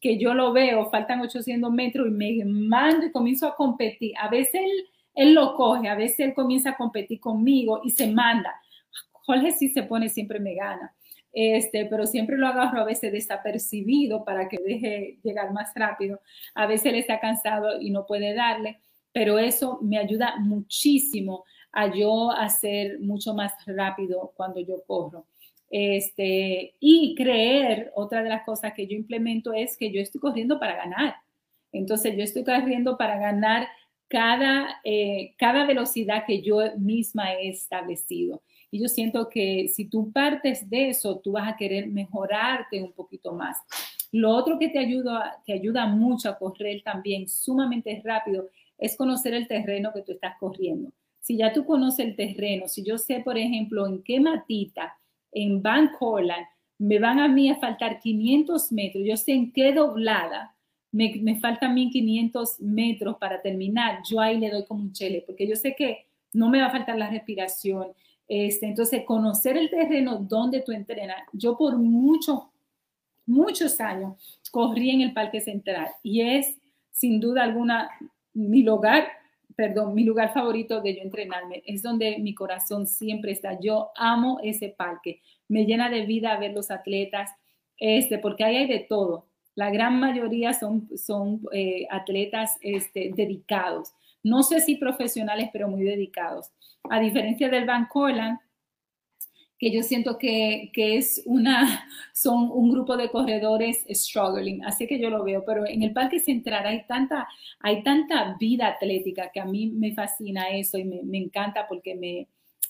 que yo lo veo, faltan 800 metros y me mando y comienzo a competir. A veces él, él lo coge, a veces él comienza a competir conmigo y se manda. Jorge sí se pone, siempre me gana. Este, pero siempre lo agarro a veces desapercibido para que deje llegar más rápido. A veces él está cansado y no puede darle pero eso me ayuda muchísimo a yo hacer mucho más rápido cuando yo corro. Este, y creer, otra de las cosas que yo implemento es que yo estoy corriendo para ganar. Entonces yo estoy corriendo para ganar cada, eh, cada velocidad que yo misma he establecido. Y yo siento que si tú partes de eso, tú vas a querer mejorarte un poquito más. Lo otro que te ayuda, te ayuda mucho a correr también sumamente rápido es conocer el terreno que tú estás corriendo. Si ya tú conoces el terreno, si yo sé, por ejemplo, en qué matita, en Van Corland, me van a mí a faltar 500 metros, yo sé en qué doblada me, me faltan 1500 metros para terminar, yo ahí le doy como un chele, porque yo sé que no me va a faltar la respiración. Este, entonces, conocer el terreno donde tú entrenas. Yo por muchos, muchos años corrí en el Parque Central y es sin duda alguna mi lugar, perdón, mi lugar favorito de yo entrenarme, es donde mi corazón siempre está. Yo amo ese parque, me llena de vida ver los atletas, este, porque ahí hay de todo. La gran mayoría son, son eh, atletas este, dedicados. No sé si profesionales, pero muy dedicados. A diferencia del Van Corland, que yo siento que, que, es una, (laughs) son un grupo de corredores struggling, así que yo lo veo, pero en el Parque Central hay tanta, hay tanta vida atlética que a mí me fascina eso y me, me encanta porque me,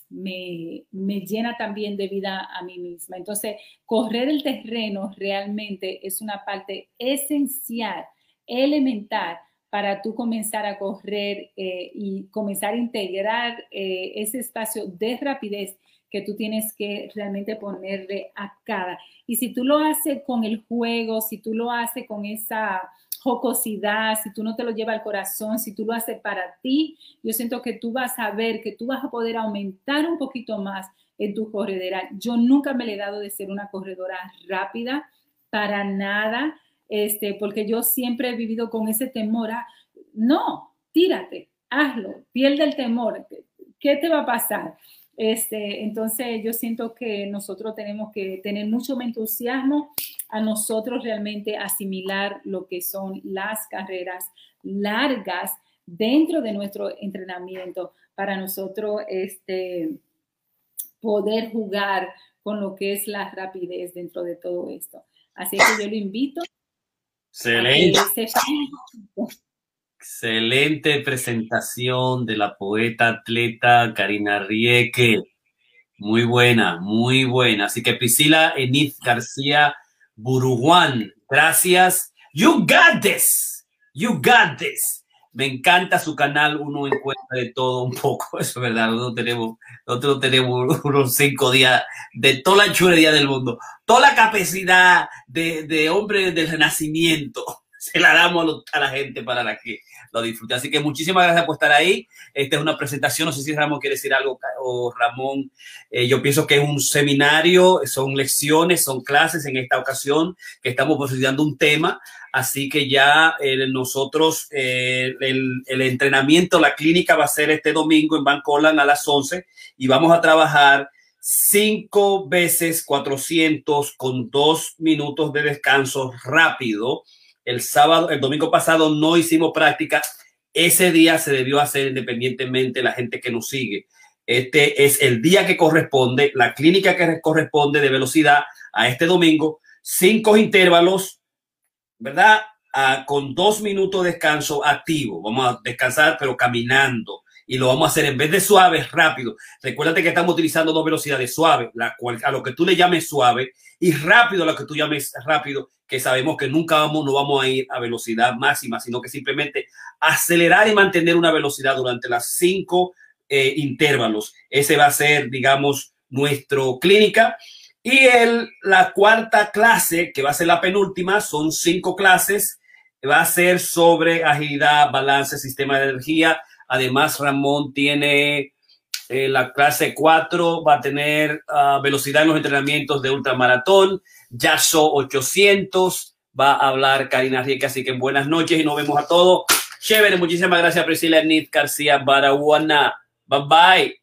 me, me, llena también de vida a mí misma. Entonces, correr el terreno realmente es una parte esencial, elemental para tú comenzar a correr eh, y comenzar a integrar eh, ese espacio de rapidez que tú tienes que realmente ponerle a cada. Y si tú lo haces con el juego, si tú lo haces con esa jocosidad, si tú no te lo llevas al corazón, si tú lo haces para ti, yo siento que tú vas a ver que tú vas a poder aumentar un poquito más en tu corredera. Yo nunca me le he dado de ser una corredora rápida, para nada, este, porque yo siempre he vivido con ese temor a, no, tírate, hazlo, pierde el temor, ¿qué te va a pasar? Este, entonces yo siento que nosotros tenemos que tener mucho entusiasmo a nosotros realmente asimilar lo que son las carreras largas dentro de nuestro entrenamiento para nosotros este, poder jugar con lo que es la rapidez dentro de todo esto. Así que yo lo invito. Excelente. Excelente presentación de la poeta atleta Karina Rieke. Muy buena, muy buena. Así que Priscila Enid García Buruguán, gracias. You got this. You got this. Me encanta su canal, uno encuentra de todo un poco, (laughs) eso es verdad, nosotros tenemos, nosotros tenemos (laughs) unos cinco días de toda la chulería del mundo, toda la capacidad de, de hombre del renacimiento, (laughs) se la damos a la gente para que lo disfrute. Así que muchísimas gracias por estar ahí. Esta es una presentación, no sé si Ramón quiere decir algo o Ramón. Eh, yo pienso que es un seminario, son lecciones, son clases en esta ocasión que estamos posicionando un tema. Así que ya eh, nosotros, eh, el, el, entrenamiento, la clínica va a ser este domingo en Bancolan a las 11 y vamos a trabajar cinco veces 400 con dos minutos de descanso rápido el sábado, el domingo pasado no hicimos práctica. Ese día se debió hacer independientemente la gente que nos sigue. Este es el día que corresponde, la clínica que corresponde de velocidad a este domingo. Cinco intervalos, ¿verdad? Con dos minutos de descanso activo. Vamos a descansar, pero caminando y lo vamos a hacer en vez de suave, rápido. Recuérdate que estamos utilizando dos velocidades, suave, la cual, a lo que tú le llames suave, y rápido lo que tú llames rápido, que sabemos que nunca vamos, no vamos a ir a velocidad máxima, sino que simplemente acelerar y mantener una velocidad durante las cinco eh, intervalos. Ese va a ser, digamos, nuestro clínica. Y el, la cuarta clase, que va a ser la penúltima, son cinco clases, va a ser sobre agilidad, balance, sistema de energía, Además, Ramón tiene eh, la clase 4, va a tener uh, velocidad en los entrenamientos de ultramaratón, Yaso 800, va a hablar Karina Rieke, así que buenas noches y nos vemos a todos. Chévere, muchísimas gracias Priscila Nid García Baraguana. Bye bye.